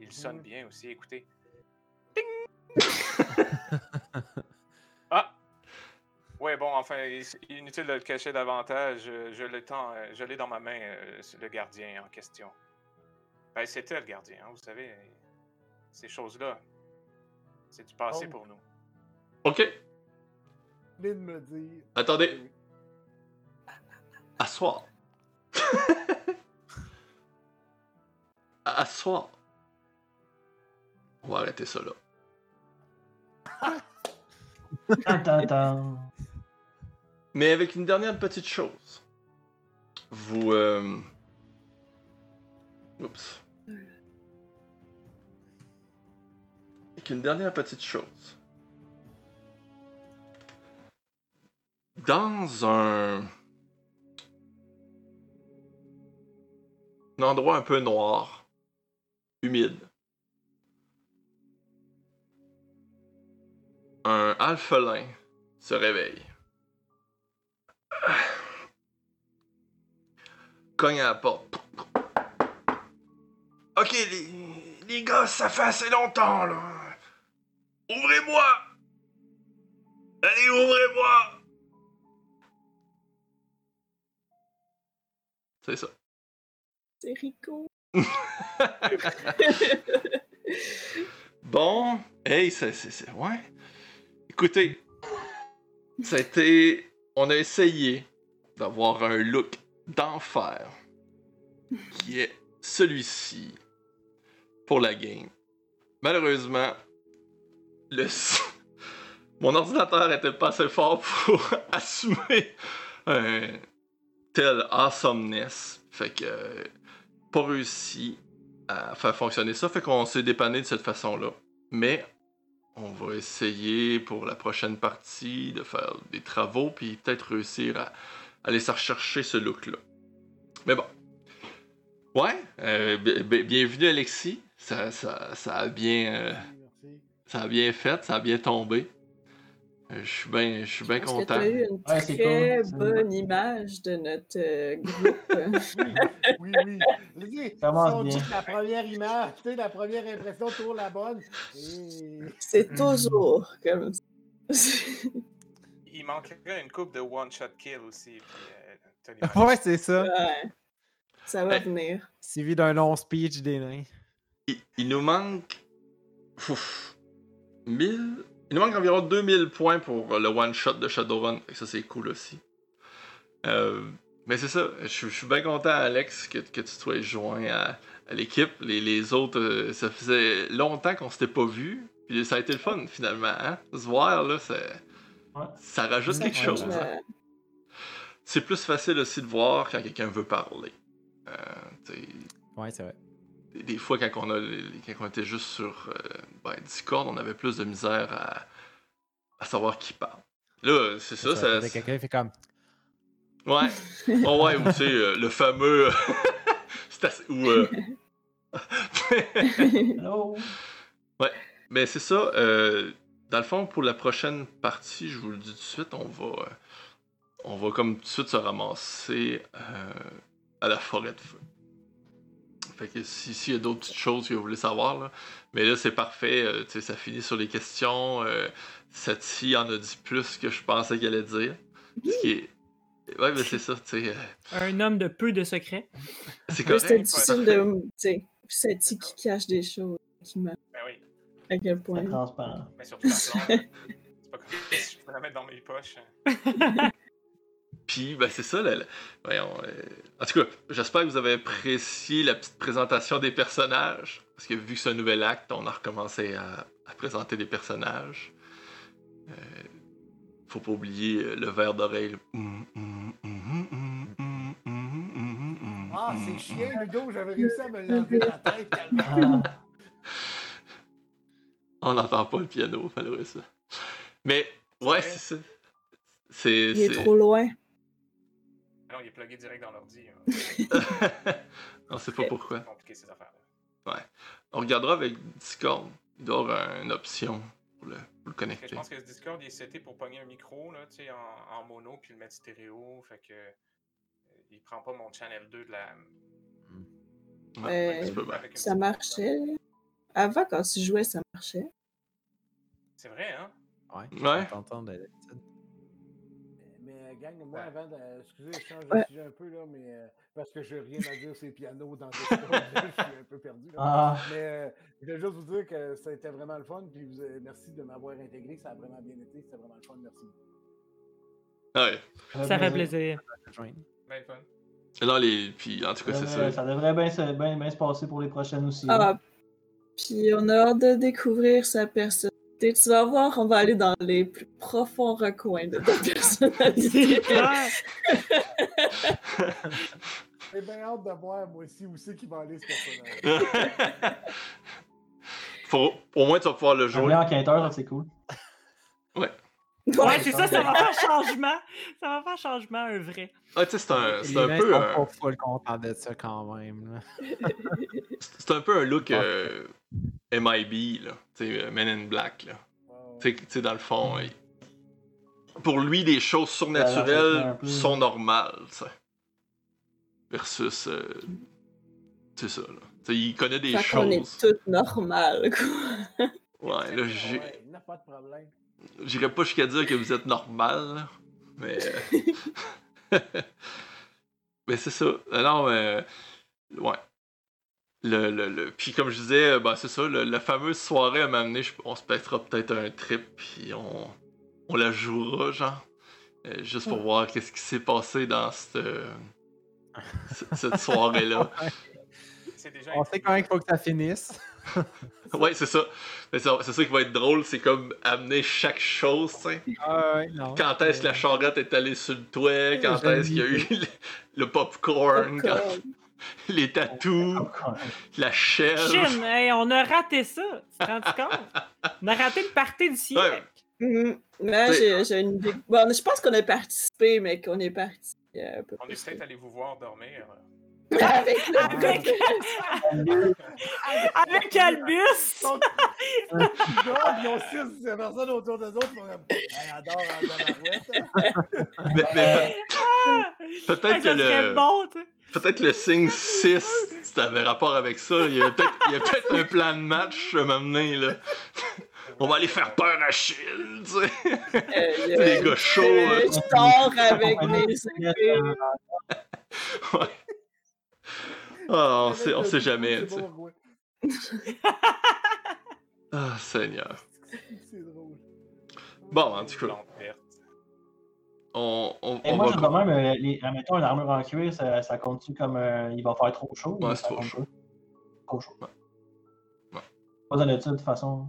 Il sonne bien aussi, écoutez. Ding! ah! Ouais, bon, enfin, inutile de le cacher davantage. euh, Je l'ai dans, euh, je l'ai dans ma main, le gardien en question. Ben, c'était le gardien, hein, vous savez. Ces choses-là, c'est du passé Oh. pour nous. Ok, Vient de me dire. attendez, asseoir. asseoir. On va arrêter ça là. Attends, attends. Mais avec une dernière petite chose. Vous. Euh... Oups. Avec une dernière petite chose. Dans un. un endroit un peu noir, humide, un alphelin se réveille. Cogne à la porte. Ok, les, les gars, ça fait assez longtemps, là. Ouvrez-moi! Allez, ouvrez-moi! C'est ça. C'est Rico. Bon, hey, c'est. Ouais. Écoutez, ça a été. On a essayé d'avoir un look d'enfer qui est celui-ci pour la game. Malheureusement, Mon ordinateur était pas assez fort pour assumer un tel awesomeness. Fait que. Pas réussi à faire fonctionner ça. Fait qu'on s'est dépanné de cette façon-là. Mais on va essayer pour la prochaine partie de faire des travaux puis peut-être réussir à aller se rechercher ce look-là. Mais bon. Ouais, euh, bi- bi- bienvenue Alexis. Ça, ça, ça a bien, euh. Ça a bien fait, ça a bien tombé. Euh, Je suis bien je suis bien que tu content. as eu une Ouais, très cool, bonne image de notre euh, groupe? Oui, oui. Dis, Commence si on dit bien. que la première image, tu sais, la première impression toujours la bonne. Et... C'est toujours comme ça. Il manquerait une coupe de one-shot kill aussi. Puis, euh. Ouais, c'est ça. Ouais. Ça va venir. Suivi d'un long speech des nains. Il, il nous manque. Ouf, 1000. Il nous manque environ 2000 points pour le one-shot de Shadowrun. Que Ça, c'est cool aussi. Euh, mais c'est ça. Je, suis- je suis bien content, Alex, que, que tu sois joint à, à l'équipe. Les, les autres, euh, ça faisait longtemps qu'on s'était pas vus. Puis ça a été le fun, finalement. Hein? Se voir, là, ça, Ouais. ça rajoute quelque Ouais, chose. Hein. C'est plus facile aussi de voir quand quelqu'un veut parler. Euh, Ouais, c'est vrai. Des- des fois, quand on, a, quand on était juste sur euh, ben, Discord, on avait plus de misère à, à savoir qui parle. Là, c'est ça, ça. Quelqu'un fait comme. Ouais. Oh, ouais, ou tu sais, euh, le fameux. c'est assez- ou, euh, Hello. Mais c'est ça. euh, dans le fond, pour la prochaine partie, je vous le dis tout de suite, on va. euh, on va comme tout de suite se ramasser euh, à la forêt de feu. Fait que si- s'il y a d'autres petites choses que vous voulez savoir, là. Mais là, c'est parfait. euh, tu sais, ça finit sur les questions. Euh, Sati en a dit plus que je pensais qu'elle allait dire. Ce qui est. Ouais, mais c'est ça, tu sais. euh, Un homme de peu de secrets. c'est difficile de. Tu sais, qui cache des choses. Qui. Ben oui, À quel point? Transparent. mais surtout. C'est pas comme si je peux la mettre dans mes poches. Puis, ben, c'est ça. Là. Voyons. Euh, en tout cas, j'espère que vous avez apprécié la petite présentation des personnages. Parce que vu que c'est un nouvel acte, on a recommencé à, présenter des personnages. Euh, faut pas oublier euh, le verre d'oreille. Ah, c'est hum. chiant, Ludo, j'avais réussi à me lever la tête calme. Ah. On n'entend pas le piano, malheureusement. Mais, ouais, c'est ça. C'est, Il est trop loin. Non, il est plugué direct dans l'ordi. hein. on sait pas pourquoi. C'est compliqué ces affaires-là. On regardera avec Discord. Il doit y avoir une option pour le, pour connecter. je pense que ce Discord il est seté pour pogner un micro là, tu sais, en, en mono puis le mettre stéréo. Fait que euh, il prend pas mon channel 2 de la. Ouais, Euh, Ça marchait. Avant, quand tu jouais, ça marchait. C'est vrai, hein? Ouais. Ouais. Gang, moi, Ouais. avant de. Excusez, je change Ouais. de sujet un peu, là, mais euh, parce que j'ai rien à dire sur les pianos dans le je suis un peu perdu. Là. ah, Mais euh, je voulais juste vous dire que ça a été vraiment le fun, puis vous, euh, merci de m'avoir intégré, ça a vraiment bien été, c'était vraiment le fun, merci. Ouais. Ça fait plaisir. Fun. Les... Puis, en tout cas, c'est ça. ça devrait bien, se- bien- bien se passer pour les prochaines aussi. Ah, puis on a hâte de découvrir sa personnalité. Tu vas voir, on va aller dans les plus profonds recoins de ta C'est personnalité. clair. J'ai bien hâte de voir, moi aussi, où c'est qu'il va aller ce personnage. Faut... Au moins, tu vas pouvoir le Un jouer. vrai enquêteur, c'est cool. Ouais, c'est ça, ça va faire changement. Ça va faire changement, un vrai. Ah, tu sais, c'est un, c'est un peu sont un... pas full contents de ça quand même. C'est un peu un look euh, MIB, là. Tu sais, euh, Men in Black, là. Wow. Tu sais, tu sais, dans le fond, il- pour lui, des choses surnaturelles sont normales, tu sais. Versus. euh, c'est ça, là. Tu sais, il connaît des Fait qu'on est choses. toutes normales, quoi. Ouais, là, j'ai- Ouais, il n'y a pas de problème. j'irais pas jusqu'à dire que vous êtes normal, là, mais. euh, mais c'est ça. Alors, euh, ouais. Le, le, le... Puis comme je disais, euh, ben, c'est ça, le- la fameuse soirée à m'amener, on se pètera peut-être un trip, puis on, on la jouera, genre. Euh, juste pour voir qu'est-ce qui s'est passé dans cette, euh, cette soirée-là. C'est déjà On sait quand même qu'il faut que ça finisse. ouais, c'est ça. Mais C'est ça qui va être drôle, c'est comme amener chaque chose, tu sais. Quand est-ce que la charrette est allée sur le toit? Quand est-ce qu'il y a eu le, le popcorn? quand- les tatous? La chèvre? Chine, hey, on a raté ça. Tu te rends compte? On a raté le party du siècle. Mais T'sais- j'ai j'ai une. Bon, je pense qu'on a participé, mais qu'on est parti euh, peu On est peut-être allé vous voir dormir. Avec le Avec, avec Albus! ils ont six personnes autour d'eux autres. Adore mais peut- peut-être Hey, que le. bon. Peut-être le signe 6, si t'avais rapport avec ça. Il y a peut-être il y a peut-être un plan de match à m'amener, là. On va aller faire peur à Chine, tu sais. Euh, Les gars chauds, euh, là. je dors avec mes. Ouais. Ah, on sait, on sait jamais, tu sais. Ah, Seigneur. C'est drôle. Bon, en tout cas. On, on, Et on moi, va. je de même, euh, les, admettons, une armure en cuir, ça, ça compte-tu comme euh, il va faire trop chaud? Ouais, ou c'est trop chaud. pas? Trop chaud. Ouais. Ouais. Pas besoin de ça, de toute façon.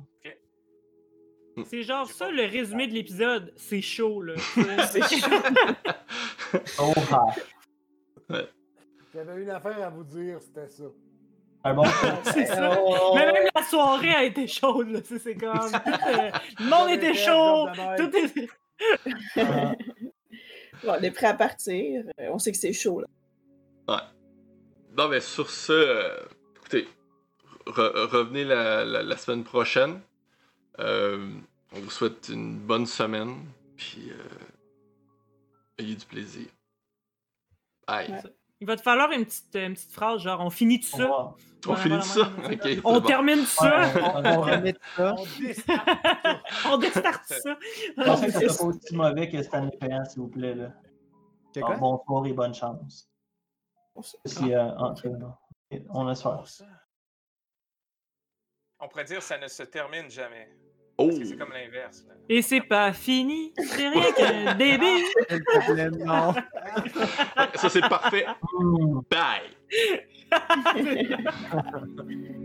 C'est genre ça le résumé de l'épisode. C'est chaud, là. C'est chaud. Oh, ah. J'avais une affaire à vous dire, c'était ça. Un bon? C'est ça. Oh. Mais même la soirée a été chaude, là. C'est comme. tout, euh, le monde était chaud. Tout est... Bon, on est prêt à partir. Euh, On sait que c'est chaud, là. Non, mais sur ce, euh, écoutez, re- revenez la, la- la semaine prochaine. Euh, on vous souhaite une bonne semaine, puis euh, ayez du plaisir. Bye. Ouais. Il va te falloir une petite, une petite phrase, genre on finit tout ça. On Ouais, finit ça? c'est On bon. termine tout ça. On- On on- remet ça. On déstarte. Ça. Je pensais que c'était pas aussi mauvais que Stanley Payant, s'il vous plaît. Là. Que Alors, bonsoir et bonne chance. Si, euh, on laisse faire. Pour ça. On pourrait dire ça ne se termine jamais. Oh! C'est comme l'inverse. Et c'est pas fini. C'est rien qu'un début. Problème, non. Ça, c'est parfait. Bye!